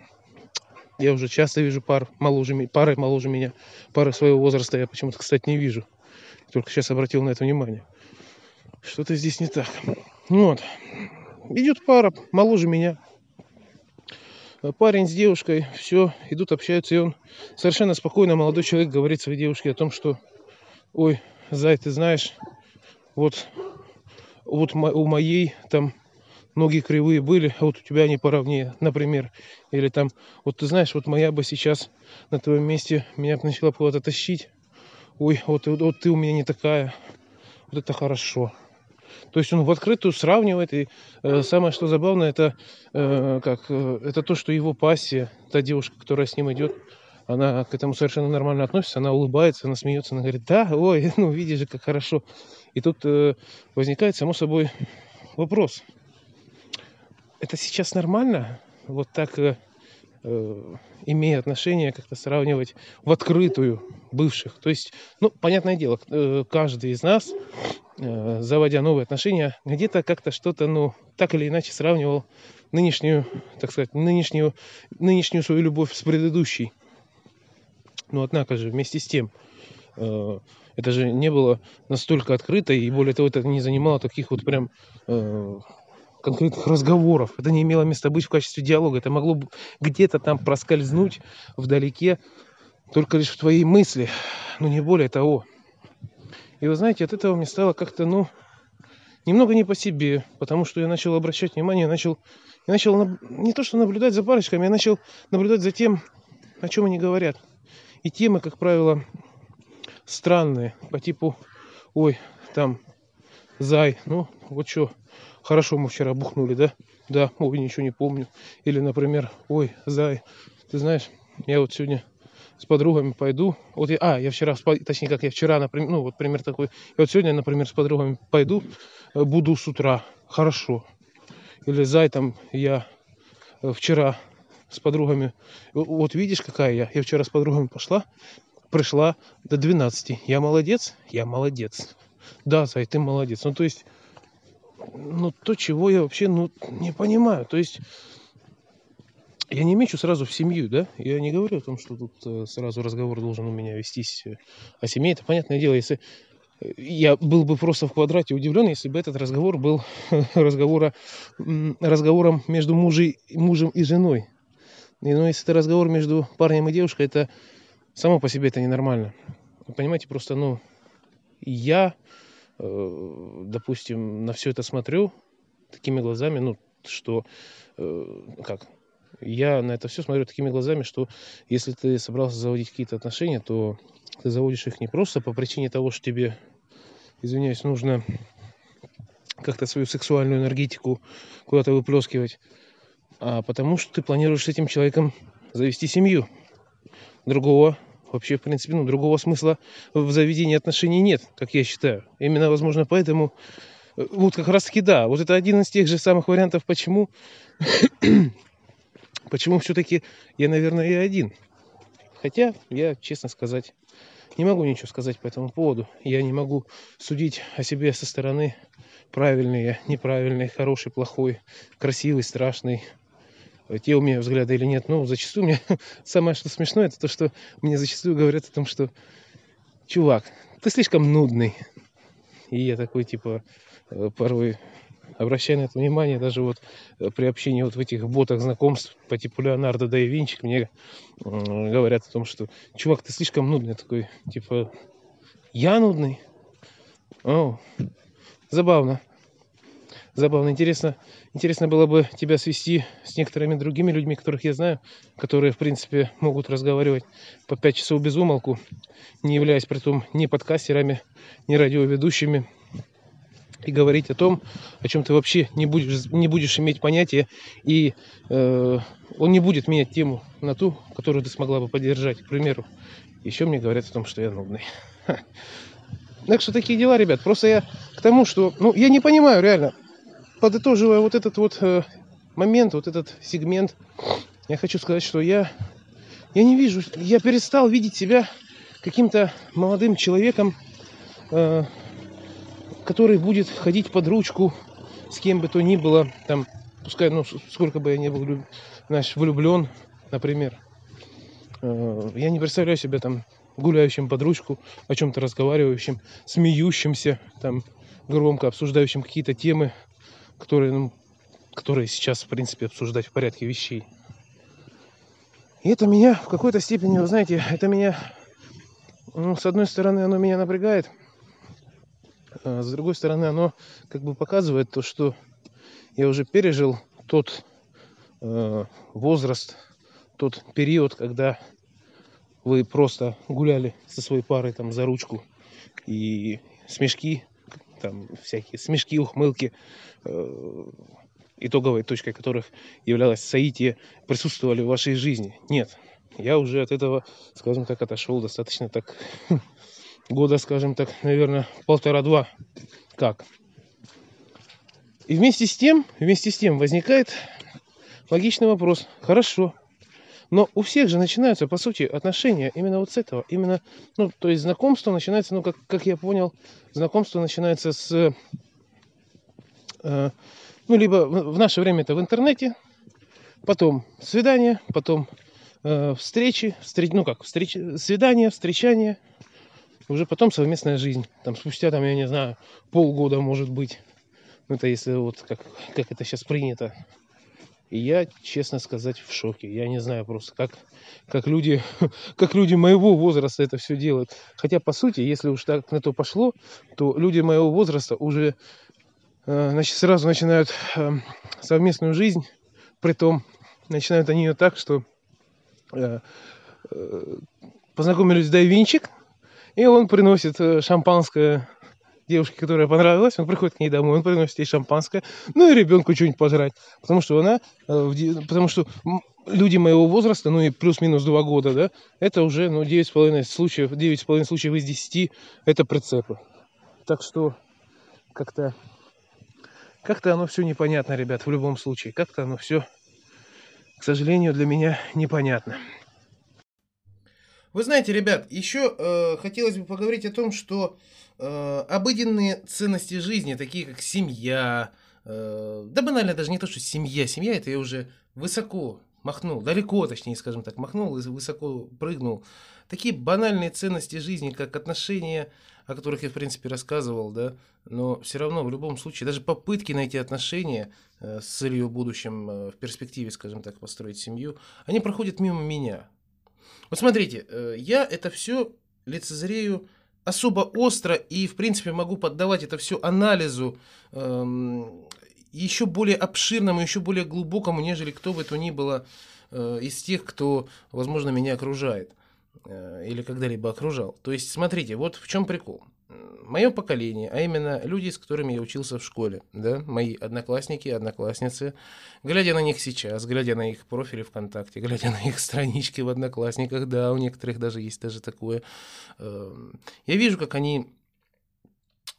Я уже часто вижу пар моложе, пары моложе меня. Пары своего возраста я почему-то, кстати, не вижу. Только сейчас обратил на это внимание. Что-то здесь не так. Вот. Идет пара, моложе меня. Парень с девушкой, все, идут, общаются, и он совершенно спокойно, молодой человек, говорит своей девушке о том, что, ой, Зай, ты знаешь, вот, вот у моей там ноги кривые были, а вот у тебя они поровнее, например. Или там, вот ты знаешь, вот моя бы сейчас на твоем месте меня бы начала куда-то тащить. Ой, вот, вот, вот ты у меня не такая. Вот это хорошо. То есть он в открытую сравнивает. И э, самое что забавное, это, э, как, э, это то, что его пассия, та девушка, которая с ним идет, она к этому совершенно нормально относится, она улыбается, она смеется, она говорит, да, ой, ну видишь же, как хорошо. И тут э, возникает, само собой, вопрос. Это сейчас нормально? Вот так э, э, имея отношение, как-то сравнивать в открытую бывших. То есть, ну, понятное дело, э, каждый из нас, э, заводя новые отношения, где-то как-то что-то, ну, так или иначе сравнивал нынешнюю, так сказать, нынешнюю, нынешнюю свою любовь с предыдущей. Но однако же, вместе с тем, э, это же не было настолько открыто, и более того, это не занимало таких вот прям конкретных разговоров. Это не имело места быть в качестве диалога. Это могло где-то там проскользнуть вдалеке, только лишь в твоей мысли, но не более того. И вы знаете, от этого мне стало как-то, ну, немного не по себе, потому что я начал обращать внимание, начал, я начал наб- не то что наблюдать за парочками, я начал наблюдать за тем, о чем они говорят. И темы, как правило, странные, по типу, ой, там, зай, ну, вот что, хорошо мы вчера бухнули, да? Да, ой, ничего не помню. Или, например, ой, зай, ты знаешь, я вот сегодня с подругами пойду. Вот я, а, я вчера, точнее, как я вчера, например, ну, вот пример такой. И вот сегодня, например, с подругами пойду, э, буду с утра. Хорошо. Или зай, там, я э, вчера с подругами, в- вот видишь, какая я. Я вчера с подругами пошла, пришла до 12. Я молодец? Я молодец. Да, Зай, ты молодец. Ну, то есть, ну, то, чего я вообще, ну, не понимаю. То есть, я не мечу сразу в семью, да? Я не говорю о том, что тут э, сразу разговор должен у меня вестись э, о семье. Это понятное дело, если э, я был бы просто в квадрате удивлен, если бы этот разговор был разговора, разговором между мужей, мужем и женой. И, ну, если это разговор между парнем и девушкой, это само по себе это ненормально. Вы Понимаете, просто, ну, я, допустим, на все это смотрю такими глазами, ну, что, э, как, я на это все смотрю такими глазами, что если ты собрался заводить какие-то отношения, то ты заводишь их не просто по причине того, что тебе, извиняюсь, нужно как-то свою сексуальную энергетику куда-то выплескивать, а потому что ты планируешь с этим человеком завести семью. Другого вообще, в принципе, ну, другого смысла в заведении отношений нет, как я считаю. Именно, возможно, поэтому, э, вот как раз таки да, вот это один из тех же самых вариантов, почему, почему все-таки я, наверное, и один. Хотя, я, честно сказать, не могу ничего сказать по этому поводу. Я не могу судить о себе со стороны правильный я, неправильный, хороший, плохой, красивый, страшный, те у меня взгляды или нет. Но зачастую мне самое что смешное, это то, что мне зачастую говорят о том, что чувак, ты слишком нудный. И я такой, типа, э, порой обращаю на это внимание, даже вот э, при общении вот в этих ботах знакомств по типу Леонардо да Винчи мне м, говорят о том, что чувак, ты слишком нудный. Я такой, типа, я нудный? О, забавно. Забавно. Интересно, интересно было бы тебя свести с некоторыми другими людьми, которых я знаю, которые, в принципе, могут разговаривать по 5 часов без умолку, не являясь при том ни подкастерами, ни радиоведущими, и говорить о том, о чем ты вообще не будешь, не будешь иметь понятия, и э, он не будет менять тему на ту, которую ты смогла бы поддержать, к примеру. Еще мне говорят о том, что я нудный. Так что такие дела, ребят. Просто я к тому, что... Ну, я не понимаю, реально. Подытоживая вот этот вот э, момент, вот этот сегмент, я хочу сказать, что я... Я не вижу... Я перестал видеть себя каким-то молодым человеком, э, который будет ходить под ручку с кем бы то ни было, там, пускай, ну, сколько бы я не был, знаешь, влюблен, например. Э, Я не представляю себя там гуляющим под ручку, о чем-то разговаривающим, смеющимся, там, громко обсуждающим какие-то темы, которые, ну, которые сейчас, в принципе, обсуждать в порядке вещей. И это меня в какой-то степени, вы знаете, это меня, ну, с одной стороны, оно меня напрягает, а с другой стороны, оно как бы показывает то, что я уже пережил тот э, возраст, тот период, когда вы просто гуляли со своей парой там за ручку и смешки, там всякие смешки, ухмылки, э, итоговой точкой которых являлась соитие, присутствовали в вашей жизни. Нет, я уже от этого, скажем так, отошел достаточно так года, скажем так, наверное, полтора-два. Как? И вместе с тем, вместе с тем возникает логичный вопрос. Хорошо. Но у всех же начинаются, по сути, отношения именно вот с этого. Именно, ну, то есть знакомство начинается, ну, как, как я понял, знакомство начинается с, э, ну, либо в наше время это в интернете, потом свидание, потом э, встречи, встреч, ну как, встречи, свидания, встречания, уже потом совместная жизнь. Там спустя, там, я не знаю, полгода, может быть, Ну, это если вот как, как это сейчас принято. И я, честно сказать, в шоке. Я не знаю просто, как, как, люди, как люди моего возраста это все делают. Хотя, по сути, если уж так на то пошло, то люди моего возраста уже э, значит, сразу начинают э, совместную жизнь. Притом начинают они ее так, что э, э, познакомились с Дайвинчик, и он приносит шампанское девушке, которая понравилась, он приходит к ней домой, он приносит ей шампанское, ну и ребенку что-нибудь пожрать. Потому что она, э, потому что люди моего возраста, ну и плюс-минус 2 года, да, это уже, ну, 9,5 случаев, 9,5 случаев из 10 это прицепы. Так что как-то, как-то оно все непонятно, ребят, в любом случае. Как-то оно все, к сожалению, для меня непонятно. Вы знаете, ребят, еще э, хотелось бы поговорить о том, что э, обыденные ценности жизни, такие как семья, э, да банально даже не то, что семья, семья это я уже высоко махнул, далеко, точнее, скажем так, махнул и высоко прыгнул. Такие банальные ценности жизни, как отношения, о которых я, в принципе, рассказывал, да, но все равно в любом случае, даже попытки найти отношения э, с целью в будущем, э, в перспективе, скажем так, построить семью, они проходят мимо меня. Вот смотрите, э, я это все лицезрею особо остро и, в принципе, могу поддавать это все анализу эм, еще более обширному, еще более глубокому, нежели кто бы то ни было э, из тех, кто, возможно, меня окружает э, или когда-либо окружал. То есть, смотрите, вот в чем прикол мое поколение, а именно люди, с которыми я учился в школе, да, мои одноклассники, одноклассницы, глядя на них сейчас, глядя на их профили ВКонтакте, глядя на их странички в Одноклассниках, да, у некоторых даже есть даже такое, эм, я вижу, как они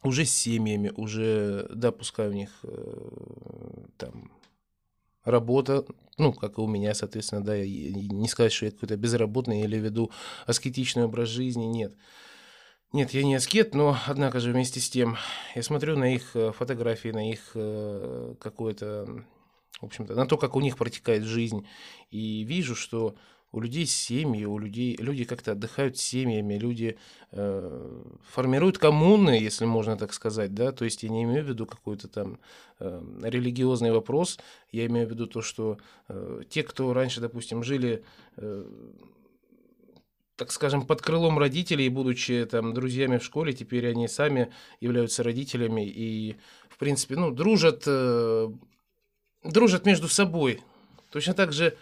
уже с семьями, уже, да, пускай у них э, там работа, ну, как и у меня, соответственно, да, не сказать, что я какой-то безработный или веду аскетичный образ жизни, нет. Нет, я не аскет, но, однако же, вместе с тем, я смотрю на их э, фотографии, на их э, какое-то, в общем-то, на то, как у них протекает жизнь, и вижу, что у людей семьи, у людей, люди как-то отдыхают семьями, люди э, формируют коммуны, если можно так сказать, да, то есть я не имею в виду какой-то там э, религиозный вопрос, я имею в виду то, что э, те, кто раньше, допустим, жили э, так скажем, под крылом родителей, будучи там друзьями в школе, теперь они сами являются родителями и, в принципе, ну, дружат, э, дружат между собой. Точно так же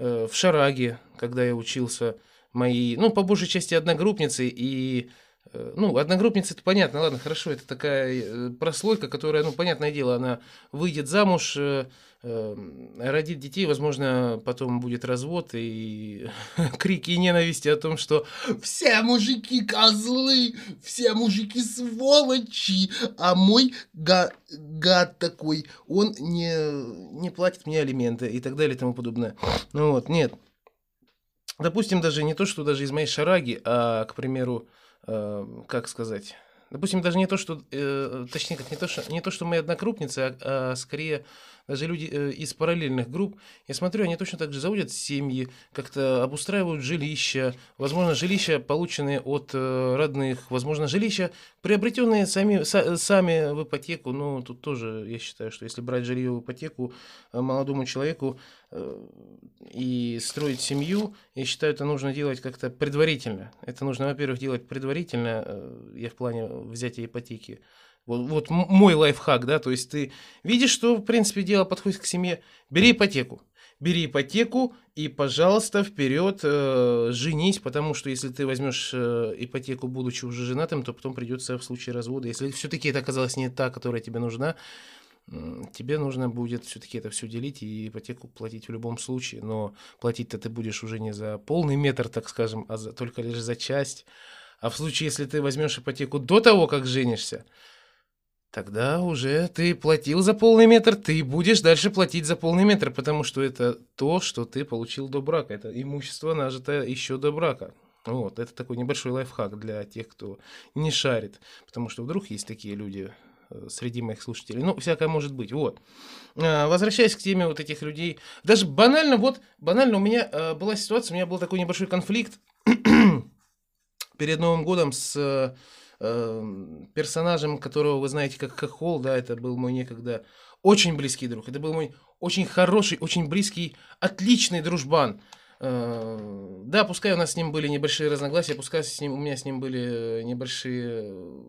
э, в Шараге, когда я учился, мои, ну, по большей части одногруппницы и ну, одногруппница, это понятно, ладно, хорошо, это такая э, прослойка, которая, ну, понятное дело, она выйдет замуж, э, родит детей, возможно, потом будет развод и крики ненависти о том, что все мужики козлы, все мужики сволочи, а мой га гад такой, он не, не платит мне алименты и так далее и тому подобное. Ну вот, нет. Допустим, даже не то, что даже из моей шараги, а, к примеру, э, как сказать, допустим, даже не то, что, э, точнее, как не то, что, не то, что мы однокрупницы, а, а скорее даже люди э, из параллельных групп, я смотрю, они точно так же заводят семьи, как-то обустраивают жилища, возможно, жилища, полученные от э, родных, возможно, жилища, приобретенные сами, са, сами в ипотеку, ну, тут тоже, я считаю, что если брать жилье в ипотеку э, молодому человеку и строить семью, я считаю, это нужно делать как-то предварительно. Это нужно, во-первых, делать предварительно, я в плане взятия ипотеки, вот, вот мой лайфхак, да, то есть ты видишь, что, в принципе, дело подходит к семье, бери ипотеку. Бери ипотеку и, пожалуйста, вперед э, женись, потому что если ты возьмешь э, ипотеку, будучи уже женатым, то потом придется в случае развода. Если все-таки это оказалась не та, которая тебе нужна, тебе нужно будет все-таки это все делить и ипотеку платить в любом случае. Но платить-то ты будешь уже не за полный метр, так скажем, а за, только лишь за часть. А в случае, если ты возьмешь ипотеку до того, как женишься, Тогда уже ты платил за полный метр, ты будешь дальше платить за полный метр, потому что это то, что ты получил до брака. Это имущество нажито еще до брака. Вот, это такой небольшой лайфхак для тех, кто не шарит, потому что вдруг есть такие люди э, среди моих слушателей. Ну, всякое может быть. Вот. А, возвращаясь к теме вот этих людей, даже банально, вот, банально у меня э, была ситуация, у меня был такой небольшой конфликт перед Новым годом с э, персонажем, которого вы знаете как Хохол, да, это был мой некогда очень близкий друг, это был мой очень хороший, очень близкий, отличный дружбан. Э, да, пускай у нас с ним были небольшие разногласия, пускай с ним, у меня с ним были небольшие э,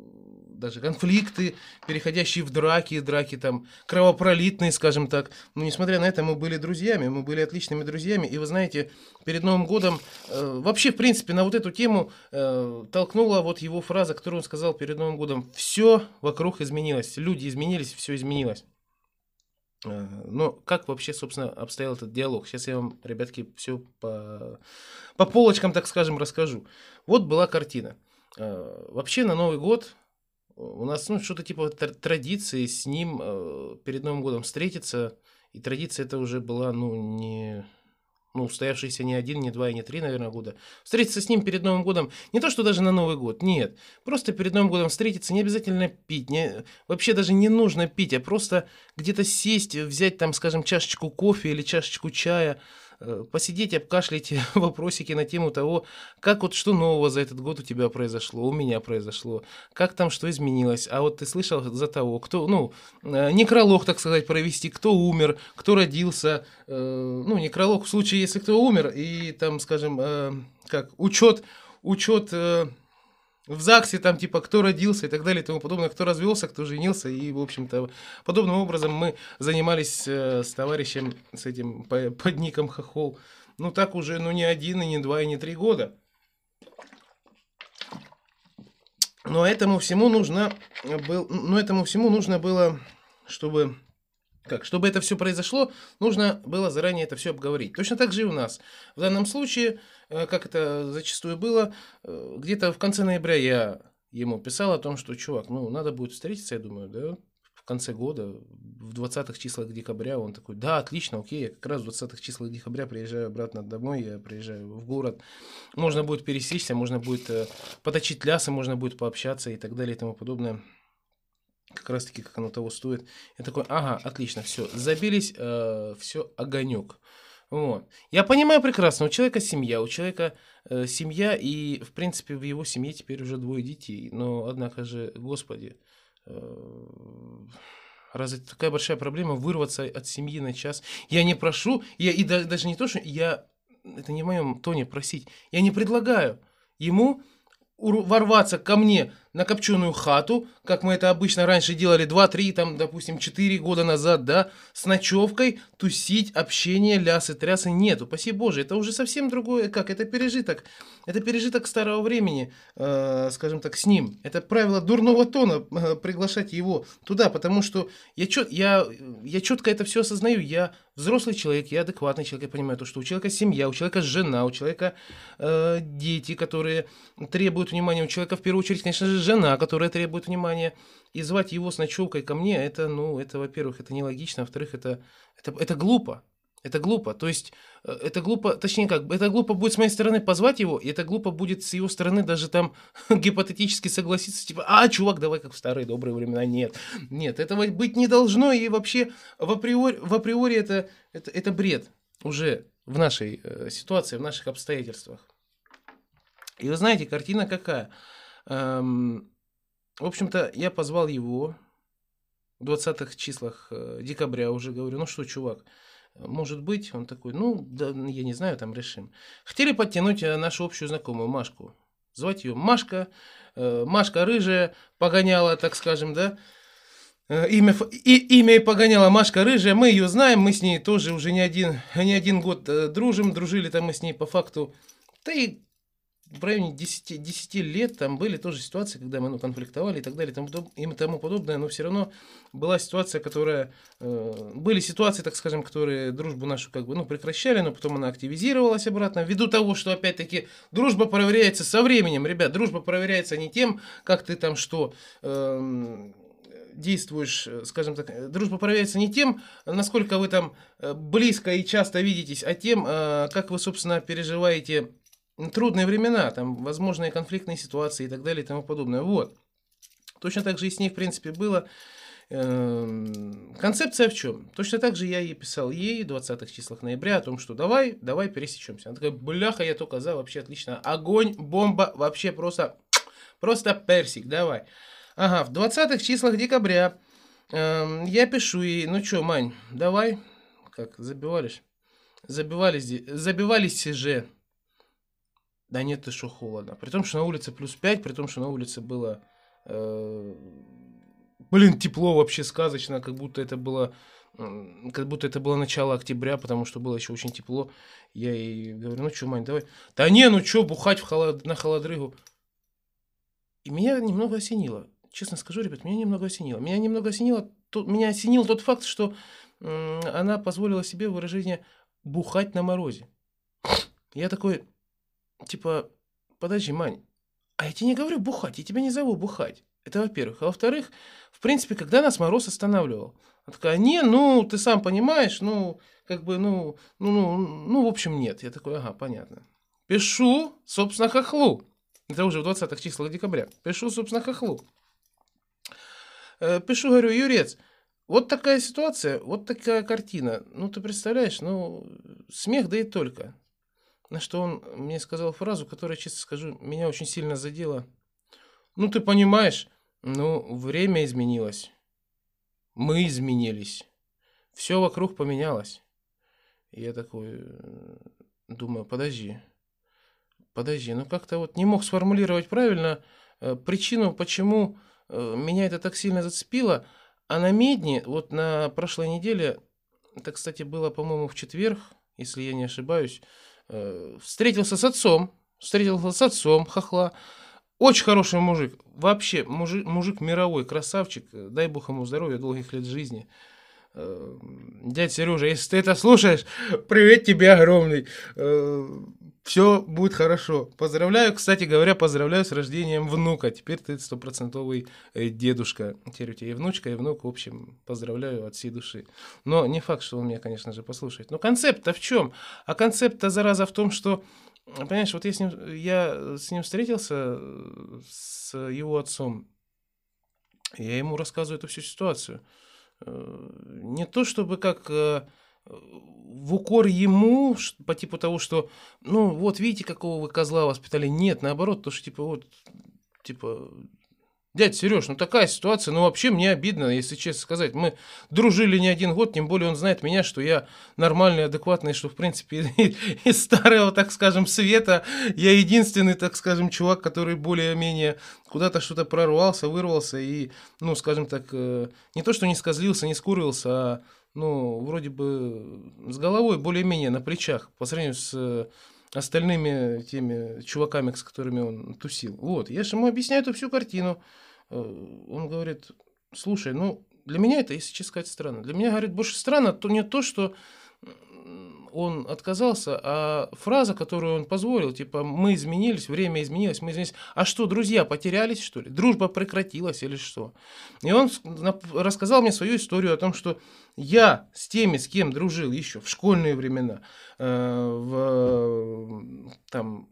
даже конфликты, переходящие в драки, драки там кровопролитные, скажем так. Но несмотря на это, мы были друзьями, мы были отличными друзьями. И вы знаете, перед Новым годом, э, вообще, в принципе, на вот эту тему э, толкнула вот его фраза, которую он сказал перед Новым годом. Все вокруг изменилось, люди изменились, все изменилось. Э, но как вообще, собственно, обстоял этот диалог? Сейчас я вам, ребятки, все по, по полочкам, так скажем, расскажу. Вот была картина. Э, вообще на Новый год у нас ну, что-то типа традиции с ним э, перед Новым годом встретиться. И традиция это уже была, ну, не ну, устоявшийся не один, не два и не три, наверное, года. Встретиться с ним перед Новым годом, не то, что даже на Новый год, нет. Просто перед Новым годом встретиться, не обязательно пить, не, вообще даже не нужно пить, а просто где-то сесть, взять там, скажем, чашечку кофе или чашечку чая, посидеть, обкашлять вопросики на тему того, как вот что нового за этот год у тебя произошло, у меня произошло, как там что изменилось. А вот ты слышал за того, кто, ну, э, некролог, так сказать, провести, кто умер, кто родился, э, ну, некролог в случае, если кто умер, и там, скажем, как учет, учет в ЗАГСе там типа кто родился и так далее и тому подобное, кто развелся, кто женился. И, в общем-то, подобным образом мы занимались э, с товарищем, с этим под ником Хохол. Ну так уже, ну не один, и не два, и не три года. Но этому всему нужно был, но этому всему нужно было, чтобы как, чтобы это все произошло, нужно было заранее это все обговорить. Точно так же и у нас. В данном случае, э, как это зачастую было, э, где-то в конце ноября я ему писал о том, что, чувак, ну, надо будет встретиться, я думаю, да, в конце года, в 20-х числах декабря, он такой, да, отлично, окей, я как раз в 20-х числах декабря приезжаю обратно домой, я приезжаю в город, можно будет пересечься, можно будет э, поточить лясы, можно будет пообщаться и так далее и тому подобное как раз таки, как оно того стоит. Я такой, ага, отлично, все, забились, э, все, огонек. Вот. Я понимаю прекрасно, у человека семья, у человека э, семья, и, в принципе, в его семье теперь уже двое детей. Но, однако же, господи, э, разве такая большая проблема вырваться от семьи на час? Я не прошу, я и да, даже не то, что я, это не в моем тоне просить, я не предлагаю ему ворваться ко мне на копченую хату, как мы это обычно раньше делали 2-3, там, допустим, 4 года назад, да, с ночевкой, тусить, общение, лясы, трясы, нет, упаси боже, это уже совсем другое, как, это пережиток, это пережиток старого времени, э, скажем так, с ним, это правило дурного тона, э, приглашать его туда, потому что я, чет, я, я четко это все осознаю, я взрослый человек, я адекватный человек, я понимаю то, что у человека семья, у человека жена, у человека э, дети, которые требуют внимания, у человека в первую очередь, конечно же, жена, которая требует внимания, и звать его с ночевкой ко мне, это, ну, это, во-первых, это нелогично, во-вторых, это, это, это глупо. Это глупо. То есть, э, это глупо, точнее как, это глупо будет с моей стороны позвать его, и это глупо будет с его стороны даже там гипотетически согласиться, типа, а, чувак, давай как в старые добрые времена. Нет, нет, этого быть не должно, и вообще в априори, в априори это, это, это бред уже в нашей э, ситуации, в наших обстоятельствах. И вы знаете, картина какая? Эм, в общем-то, я позвал его в 20-х числах э, декабря уже, говорю, ну что, чувак, может быть, он такой, ну, да, я не знаю, там решим. Хотели подтянуть э, нашу общую знакомую Машку. Звать ее Машка, э, Машка рыжая, погоняла, так скажем, да, Имя, и, имя и погоняла Машка Рыжая, мы ее знаем, мы с ней тоже уже не один, не один год дружим, дружили там мы с ней по факту. Да и в районе 10, 10 лет там были тоже ситуации, когда мы ну, конфликтовали и так далее тому, и тому подобное, но все равно была ситуация, которая... Э, были ситуации, так скажем, которые дружбу нашу как бы ну, прекращали, но потом она активизировалась обратно, ввиду того, что опять-таки дружба проверяется со временем. Ребят, дружба проверяется не тем, как ты там что... Э, действуешь, скажем так, дружба проверяется не тем, насколько вы там э, близко и часто видитесь, а тем, э, как вы, собственно, переживаете трудные времена, там возможные конфликтные ситуации и так далее и тому подобное. Вот. Точно так же и с ней, в принципе, было. Эм, концепция в чем? Точно так же я ей писал ей в 20-х числах ноября о том, что давай, давай пересечемся. Она такая, бляха, я только за, вообще отлично. Огонь, бомба, вообще просто Просто персик, давай. Ага, в 20-х числах декабря эм, я пишу ей, ну чё, Мань, давай, как, забивались? Забивались, забивались же. Да нет, ты что, холодно. При том, что на улице плюс 5, при том, что на улице было, э, блин, тепло вообще сказочно, как будто это было, как будто это было начало октября, потому что было еще очень тепло. Я ей говорю, ну что, Мань, давай. Да не, ну что, бухать в холод... на холодрыгу. И меня немного осенило. Честно скажу, ребят, меня немного осенило. Меня немного осенило, то, меня осенил тот факт, что м, она позволила себе выражение бухать на морозе. Я такой, типа, подожди, Мань, а я тебе не говорю бухать, я тебя не зову бухать. Это во-первых. А во-вторых, в принципе, когда нас мороз останавливал? Она такая, не, ну, ты сам понимаешь, ну, как бы, ну, ну, ну, ну, в общем, нет. Я такой, ага, понятно. Пишу, собственно, хохлу. Это уже в 20-х числах декабря. Пишу, собственно, хохлу. Э, Пишу, говорю, Юрец, вот такая ситуация, вот такая картина. Ну, ты представляешь, ну, смех, да и только. На что он мне сказал фразу, которая, честно скажу, меня очень сильно задела. Ну, ты понимаешь, ну, время изменилось. Мы изменились. Все вокруг поменялось. Я такой э, думаю, подожди. Подожди, ну как-то вот не мог сформулировать правильно э, причину, почему э, меня это так сильно зацепило. А на Медне, вот на прошлой неделе, это, кстати, было, по-моему, в четверг, если я не ошибаюсь, встретился с отцом, встретился с отцом хохла. Очень хороший мужик, вообще мужик, мужик мировой, красавчик, дай бог ему здоровья, долгих лет жизни. Э, Дядь Сережа, если ты это слушаешь, привет тебе огромный. Все будет хорошо. Поздравляю, кстати говоря, поздравляю с рождением внука. Теперь ты стопроцентовый э, дедушка. Теперь у тебя и внучка, и внук. В общем, поздравляю от всей души. Но не факт, что он меня, конечно же, послушает. Но концепт-то в чем? А концепт-то, зараза, в том, что Понимаешь, вот я с ним, я с ним встретился, э, с его отцом, я ему рассказываю эту всю ситуацию. Не то чтобы как э, в укор ему, по типу того, что, ну, вот видите, какого вы козла воспитали. Нет, наоборот, то, что, типа, вот, типа, дядь Сереж, ну такая ситуация, ну вообще мне обидно, если честно сказать. Мы дружили не один год, тем более он знает меня, что я нормальный, адекватный, что, в принципе, из старого, так скажем, света я единственный, так скажем, чувак, который более-менее куда-то что-то прорвался, вырвался и, ну, скажем так, э, не то, что не сказлился, не скурился, а, ну, вроде бы с головой более-менее на плечах по сравнению с э, остальными теми чуваками, с которыми он тусил. Вот, я же ему объясняю эту всю картину. Э, Он говорит, слушай, ну, для меня это, если честно сказать, странно. Для меня, говорит, больше странно то не то, что он отказался, а фраза, которую он позволил, типа, мы изменились, время изменилось, мы изменились. А что, друзья потерялись, что ли? Дружба прекратилась или что? И он рассказал мне свою историю о том, что я с теми, с кем дружил еще в школьные времена, э, в там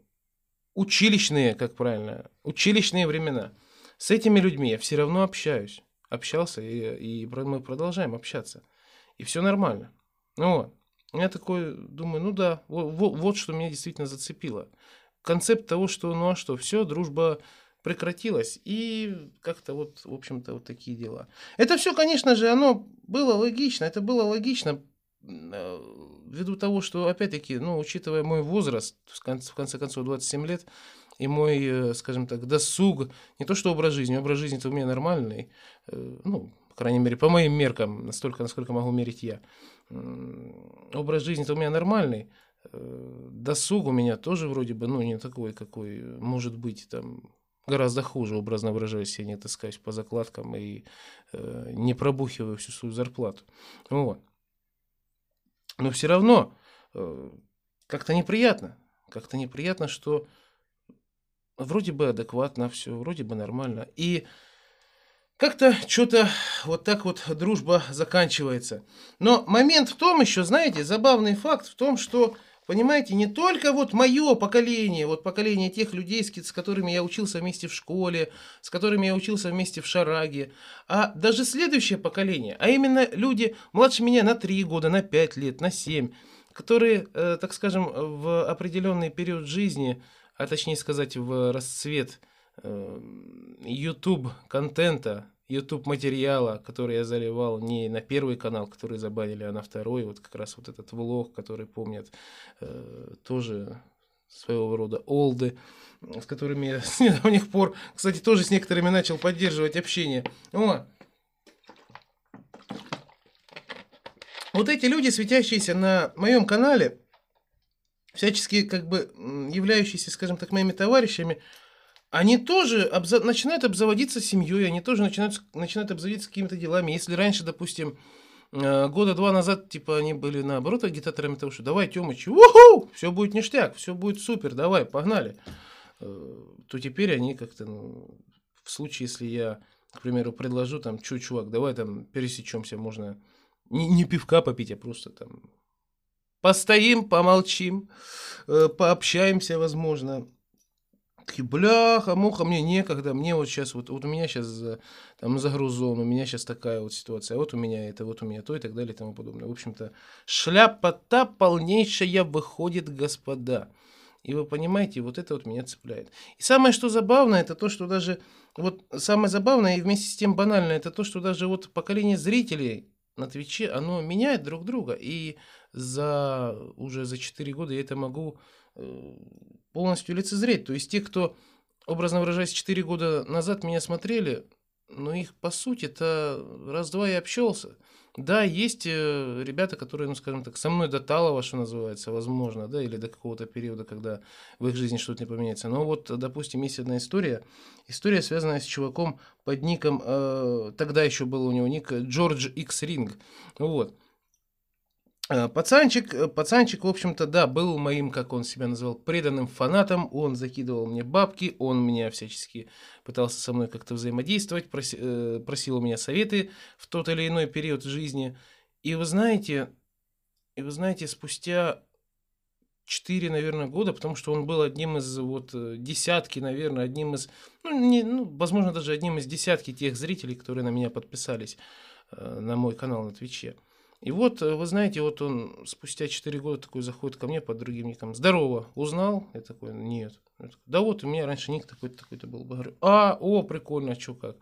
училищные, как правильно, училищные времена, с этими людьми я все равно общаюсь. Общался, и, и мы продолжаем общаться. И все нормально. Ну вот. Я такой думаю, ну да, вот, вот, что меня действительно зацепило. Концепт того, что, ну а что, все, дружба прекратилась. И как-то вот, в общем-то, вот такие дела. Это все, конечно же, оно было логично. Это было логично э, ввиду того, что, опять-таки, ну, учитывая мой возраст, в конце, в конце концов, 27 лет, и мой, э, скажем так, досуг, не то что образ жизни, образ жизни-то у меня нормальный, э, ну, по крайней мере, по моим меркам, настолько, насколько могу мерить я. Образ жизни-то у меня нормальный, э, досуг у меня тоже вроде бы, ну, не такой, какой может быть, там, гораздо хуже, образно выражаясь, я не таскаюсь по закладкам и э, не пробухиваю всю свою зарплату. Вот. Но все равно э, как-то неприятно. Как-то неприятно, что вроде бы адекватно все, вроде бы нормально. И как-то что-то вот так вот дружба заканчивается. Но момент в том еще, знаете, забавный факт в том, что, понимаете, не только вот мое поколение, вот поколение тех людей, с которыми я учился вместе в школе, с которыми я учился вместе в Шараге, а даже следующее поколение, а именно люди младше меня на 3 года, на 5 лет, на 7, которые, э, так скажем, в определенный период жизни, а точнее сказать, в расцвет YouTube контента, YouTube материала, который я заливал не на первый канал, который забанили, а на второй, вот как раз вот этот влог, который помнят, э, тоже своего рода олды, с которыми я с недавних пор, кстати, тоже с некоторыми начал поддерживать общение. О! Вот эти люди, светящиеся на моем канале, всячески как бы являющиеся, скажем так, моими товарищами, они тоже обза- начинают обзаводиться семьей, они тоже начинают, начинают обзаводиться какими-то делами. Если раньше, допустим, э, года два назад, типа, они были наоборот агитаторами того, что давай, Тёмыч, уху, все будет ништяк, все будет супер, давай, погнали. Э, то теперь они как-то, ну, в случае, если я, к примеру, предложу там, чу, чувак, давай там пересечемся, можно не, не пивка попить, а просто там постоим, помолчим, э, пообщаемся, возможно. Такие, бляха, муха, мне некогда, мне вот сейчас, вот, вот у меня сейчас там загрузон, у меня сейчас такая вот ситуация, вот у меня это, вот у меня то и так далее и тому подобное. В общем-то, шляпа-то полнейшая выходит, господа. И вы понимаете, вот это вот меня цепляет. И самое, что забавное, это то, что даже, вот самое забавное и вместе с тем банальное, это то, что даже вот поколение зрителей на Твиче, оно меняет друг друга. И за уже за 4 года я это могу полностью лицезреть. То есть те, кто, образно выражаясь, 4 года назад меня смотрели, ну их по сути это раз-два и общался. Да, есть э, ребята, которые, ну скажем так, со мной до Талова, что называется, возможно, да, или до какого-то периода, когда в их жизни что-то не поменяется. Но вот, допустим, есть одна история, история, связанная с чуваком под ником, э, тогда еще был у него ник Джордж X Ring, вот. Э, пацанчик, э, пацанчик, в общем-то, да, был моим, как он себя называл, преданным фанатом. Он закидывал мне бабки, он меня всячески пытался со мной как-то взаимодействовать, проси, э, просил у меня советы в тот или иной период жизни. И вы знаете, и вы знаете, спустя 4, наверное, года, потому что он был одним из вот десятки, наверное, одним из, ну, не, ну, возможно, даже одним из десятки тех зрителей, которые на меня подписались на мой канал на Твиче. И вот, э, вы знаете, вот он спустя 4 года такой заходит ко мне под другим ником. Здорово, узнал? Я такой, нет. Я такой, да вот, у меня раньше ник такой-то, такой-то был. Говорю, а, о, прикольно, а что как?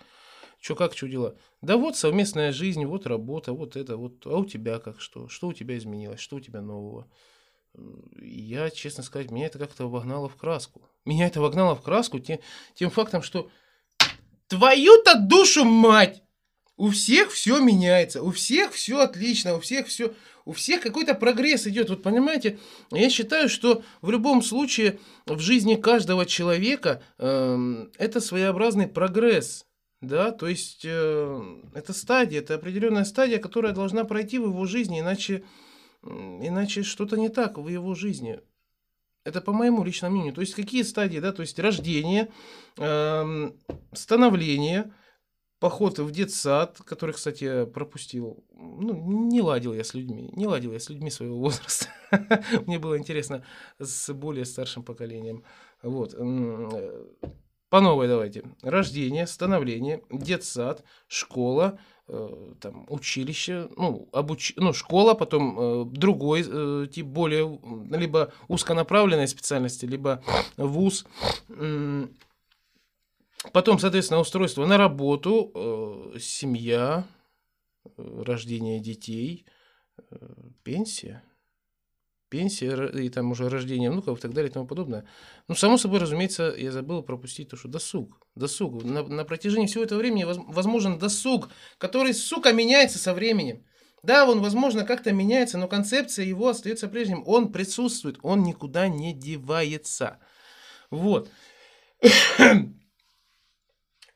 Что как, что дела? Да вот совместная жизнь, вот работа, вот это, вот. А у тебя как что? Что у тебя изменилось? Что у тебя нового? Я, честно сказать, меня это как-то вогнало в краску. Меня это вогнало в краску тем, тем фактом, что твою-то душу мать! У всех все меняется, у всех все отлично, у всех все, у всех какой-то прогресс идет. Вот понимаете, я считаю, что в любом случае в жизни каждого человека э, это своеобразный прогресс. Да, то есть э, это стадия, это определенная стадия, которая должна пройти в его жизни, иначе, иначе что-то не так в его жизни. Это по моему личному мнению. То есть какие стадии, да, то есть рождение, э, становление, поход в детсад, который, кстати, я пропустил. Ну, не ладил я с людьми. Не ладил я с людьми своего возраста. Мне было интересно с более старшим поколением. Вот. Э, по новой давайте. Рождение, становление, детсад, школа, э, там, училище, ну, обуч... ну, школа, потом э, другой э, тип, более, либо узконаправленной специальности, либо вуз. Потом, соответственно, устройство на работу, э, семья, э, рождение детей, э, пенсия. Пенсия и там уже рождение внуков и так далее и тому подобное. Ну, само собой, разумеется, я забыл пропустить то, что досуг. Досуг. На, на протяжении всего этого времени возможен досуг, который, сука, меняется со временем. Да, он, возможно, как-то меняется, но концепция его остается прежним. Он присутствует, он никуда не девается. Вот.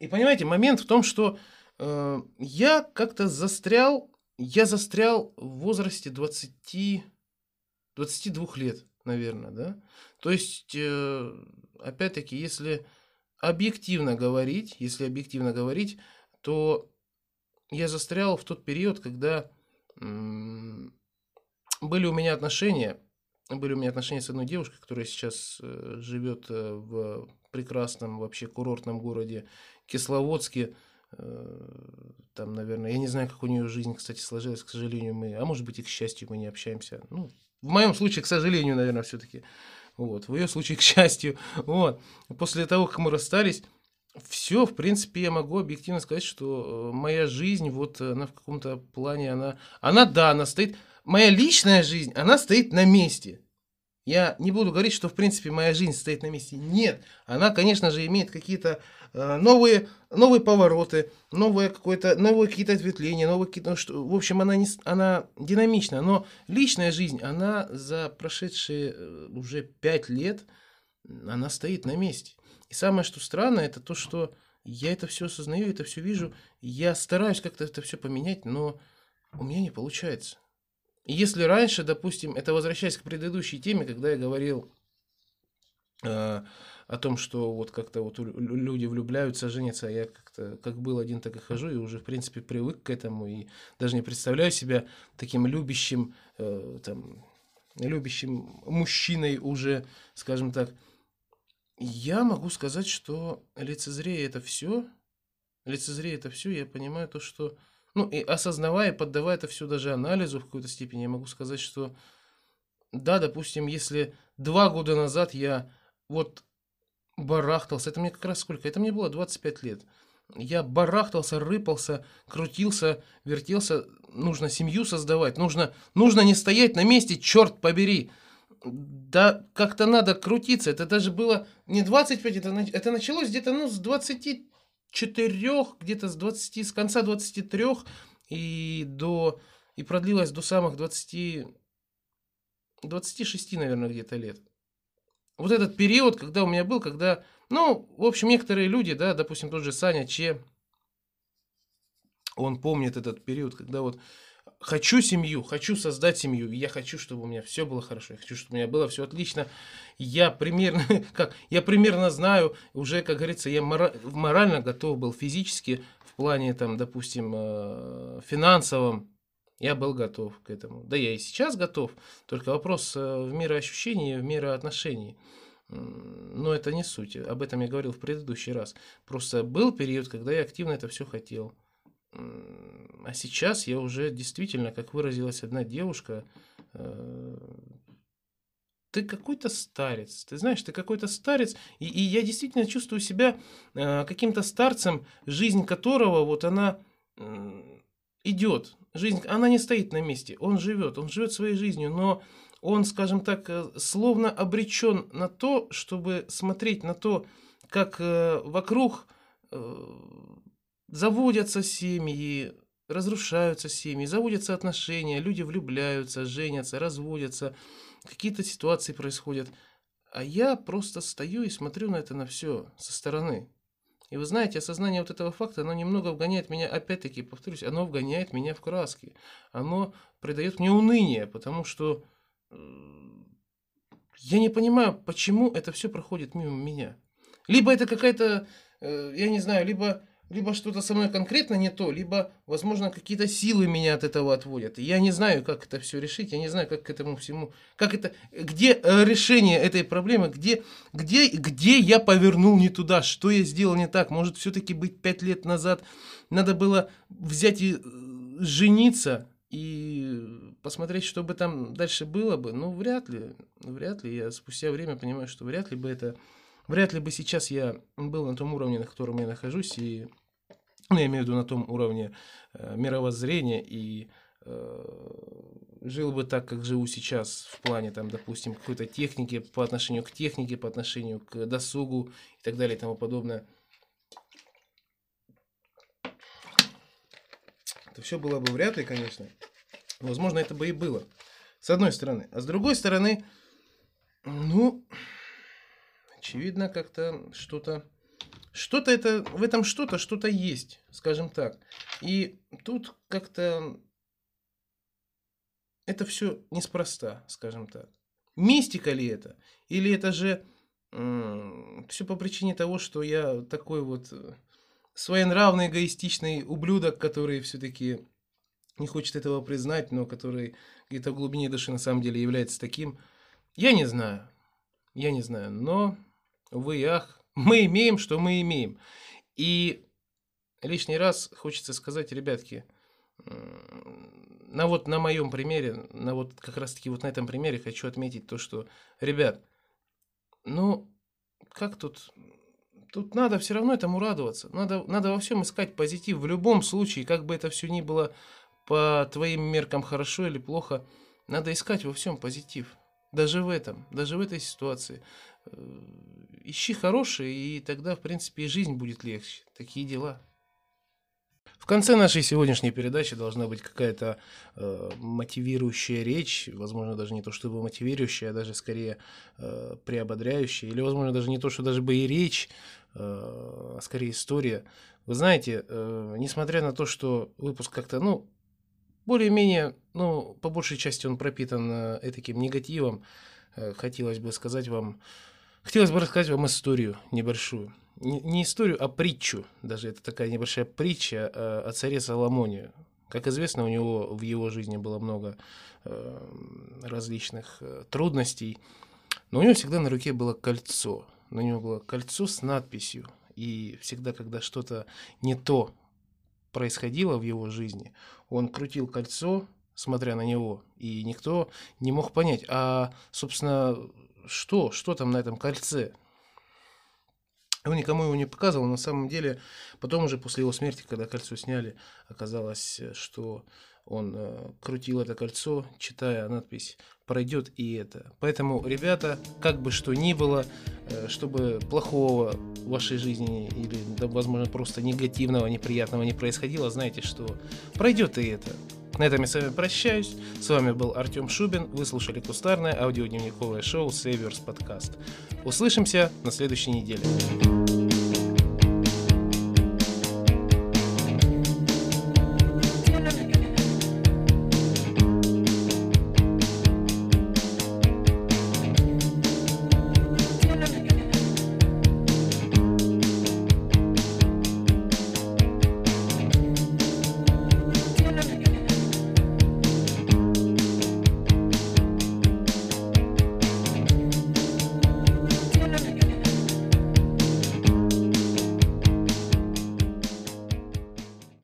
И понимаете, момент в том, что э, я как-то застрял, я застрял в возрасте 20, 22 лет, наверное, да. То есть, э, опять-таки, если объективно говорить, если объективно говорить, то я застрял в тот период, когда были у меня отношения, были у меня отношения с одной девушкой, которая сейчас э, живет э, в прекрасном вообще курортном городе Кисловодске, э, там, наверное, я не знаю, как у нее жизнь, кстати, сложилась, к сожалению, мы, а может быть и к счастью, мы не общаемся. Ну, в моем случае, к сожалению, наверное, все-таки. Вот, в ее случае, к счастью. Вот. После того, как мы расстались, все, в принципе, я могу объективно сказать, что э, моя жизнь, вот она в каком-то плане, она, она, да, она стоит, моя личная жизнь, она стоит на месте. Я не буду говорить, что, в принципе, моя жизнь стоит на месте. Нет, она, конечно же, имеет какие-то э, новые, новые повороты, новые, какое-то, новые какие-то ответвления, новые какие-то, ну, что, в общем, она, не, она динамична, но личная жизнь, она за прошедшие э, уже пять лет, она стоит на месте. И самое, что странно, это то, что я это все осознаю, это все вижу, я стараюсь как-то это все поменять, но у меня не получается. Если раньше, допустим, это возвращаясь к предыдущей теме, когда я говорил э, о том, что вот как-то вот люди влюбляются, женятся, а я как-то как был один, так и хожу, и уже, в принципе, привык к этому, и даже не представляю себя таким любящим, э, там, любящим мужчиной уже, скажем так. Я могу сказать, что лицезрея это все, лицезрея это все, я понимаю то, что ну, и осознавая, поддавая это все даже анализу в какой-то степени, я могу сказать, что да, допустим, если два года назад я вот барахтался, это мне как раз сколько? Это мне было 25 лет. Я барахтался, рыпался, крутился, вертелся. Нужно семью создавать, нужно, нужно не стоять на месте, черт побери. Да как-то надо крутиться. Это даже было не 25, это, это началось где-то ну, с 20 четырех, где-то с 20, с конца 23 и до, и продлилась до самых 20, 26, наверное, где-то лет. Вот этот период, когда у меня был, когда, ну, в общем, некоторые люди, да, допустим, тот же Саня Че, он помнит этот период, когда вот хочу семью, хочу создать семью, я хочу, чтобы у меня все было хорошо, я хочу, чтобы у меня было все отлично. Я примерно, как, я примерно знаю, уже, как говорится, я морально готов был физически, в плане, там, допустим, э, финансовом, я был готов к этому. Да я и сейчас готов, только вопрос э, в мироощущении, в мироотношении. Но это не суть, об этом я говорил в предыдущий раз. Просто был период, когда я активно это все хотел. А сейчас я уже действительно, как выразилась одна девушка, э, ты какой-то старец, ты знаешь, ты какой-то старец, и, и я действительно чувствую себя э, каким-то старцем, жизнь которого вот она идет, жизнь, она не стоит на месте, он живет, он живет своей жизнью, но он, скажем так, э, словно обречен на то, чтобы смотреть на то, как вокруг заводятся семьи, разрушаются семьи, заводятся отношения, люди влюбляются, женятся, разводятся, какие-то ситуации происходят. А я просто стою и смотрю на это на все со стороны. И вы знаете, осознание вот этого факта, оно немного вгоняет меня, опять-таки, повторюсь, оно вгоняет меня в краски. Оно придает мне уныние, потому что э, я не понимаю, почему это все проходит мимо меня. Либо это какая-то, э, я не знаю, либо либо что-то со мной конкретно не то, либо, возможно, какие-то силы меня от этого отводят. я не знаю, как это все решить, я не знаю, как к этому всему, как это, где э, решение этой проблемы, где, где, где я повернул не туда, что я сделал не так. Может, все-таки быть пять лет назад надо было взять и э, жениться и посмотреть, что бы там дальше было бы. Ну, вряд ли, вряд ли. Я спустя время понимаю, что вряд ли бы это вряд ли бы сейчас я был на том уровне, на котором я нахожусь, и ну, я имею в виду на том уровне э, мировоззрения и э, жил бы так, как живу сейчас, в плане, там, допустим, какой-то техники, по отношению к технике, по отношению к досугу и так далее и тому подобное. Это все было бы вряд ли, конечно. Возможно, это бы и было. С одной стороны. А с другой стороны, ну, очевидно, как-то что-то что-то это, в этом что-то, что-то есть, скажем так. И тут как-то это все неспроста, скажем так. Мистика ли это? Или это же все по причине того, что я такой вот э, своенравный, эгоистичный ублюдок, который все-таки не хочет этого признать, но который где-то в глубине души на самом деле является таким. Я не знаю. Я не знаю. Но, увы и ах, мы имеем, что мы имеем. И лишний раз хочется сказать, ребятки, на вот на моем примере, на вот как раз таки вот на этом примере хочу отметить то, что, ребят, ну, как тут, тут надо все равно этому радоваться. Надо, надо во всем искать позитив. В любом случае, как бы это все ни было по твоим меркам хорошо или плохо, надо искать во всем позитив. Даже в этом, даже в этой ситуации. Э, ищи хорошее, и тогда, в принципе, и жизнь будет легче. Такие дела. В конце нашей сегодняшней передачи должна быть какая-то э, мотивирующая речь, возможно, даже не то чтобы мотивирующая, а даже скорее э, приободряющая, или, возможно, даже не то, что даже бы и речь, э, а скорее история. Вы знаете, э, несмотря на то, что выпуск как-то, ну, более-менее, ну, по большей части он пропитан э, таким негативом, э, хотелось бы сказать вам, хотелось бы рассказать вам историю небольшую не, историю, а притчу. Даже это такая небольшая притча э, о царе Соломоне. Как известно, у него в его жизни было много э, различных э, трудностей, но у него всегда на руке было кольцо. На него было кольцо с надписью. И всегда, когда что-то не то происходило в его жизни, он крутил кольцо, смотря на него, и никто не мог понять, а, собственно, что, что там на этом кольце, он никому его не показывал, на самом деле, потом уже после его смерти, когда кольцо сняли, оказалось, что он э, крутил это кольцо, читая надпись «Пройдет и это». Поэтому, ребята, как бы что ни было, э, чтобы плохого в вашей жизни или, да, возможно, просто негативного, неприятного не происходило, знаете, что пройдет и это. На этом я с вами прощаюсь. С вами был Артем Шубин. Вы слушали кустарное аудиодневниковое шоу Saviors Podcast. Услышимся на следующей неделе.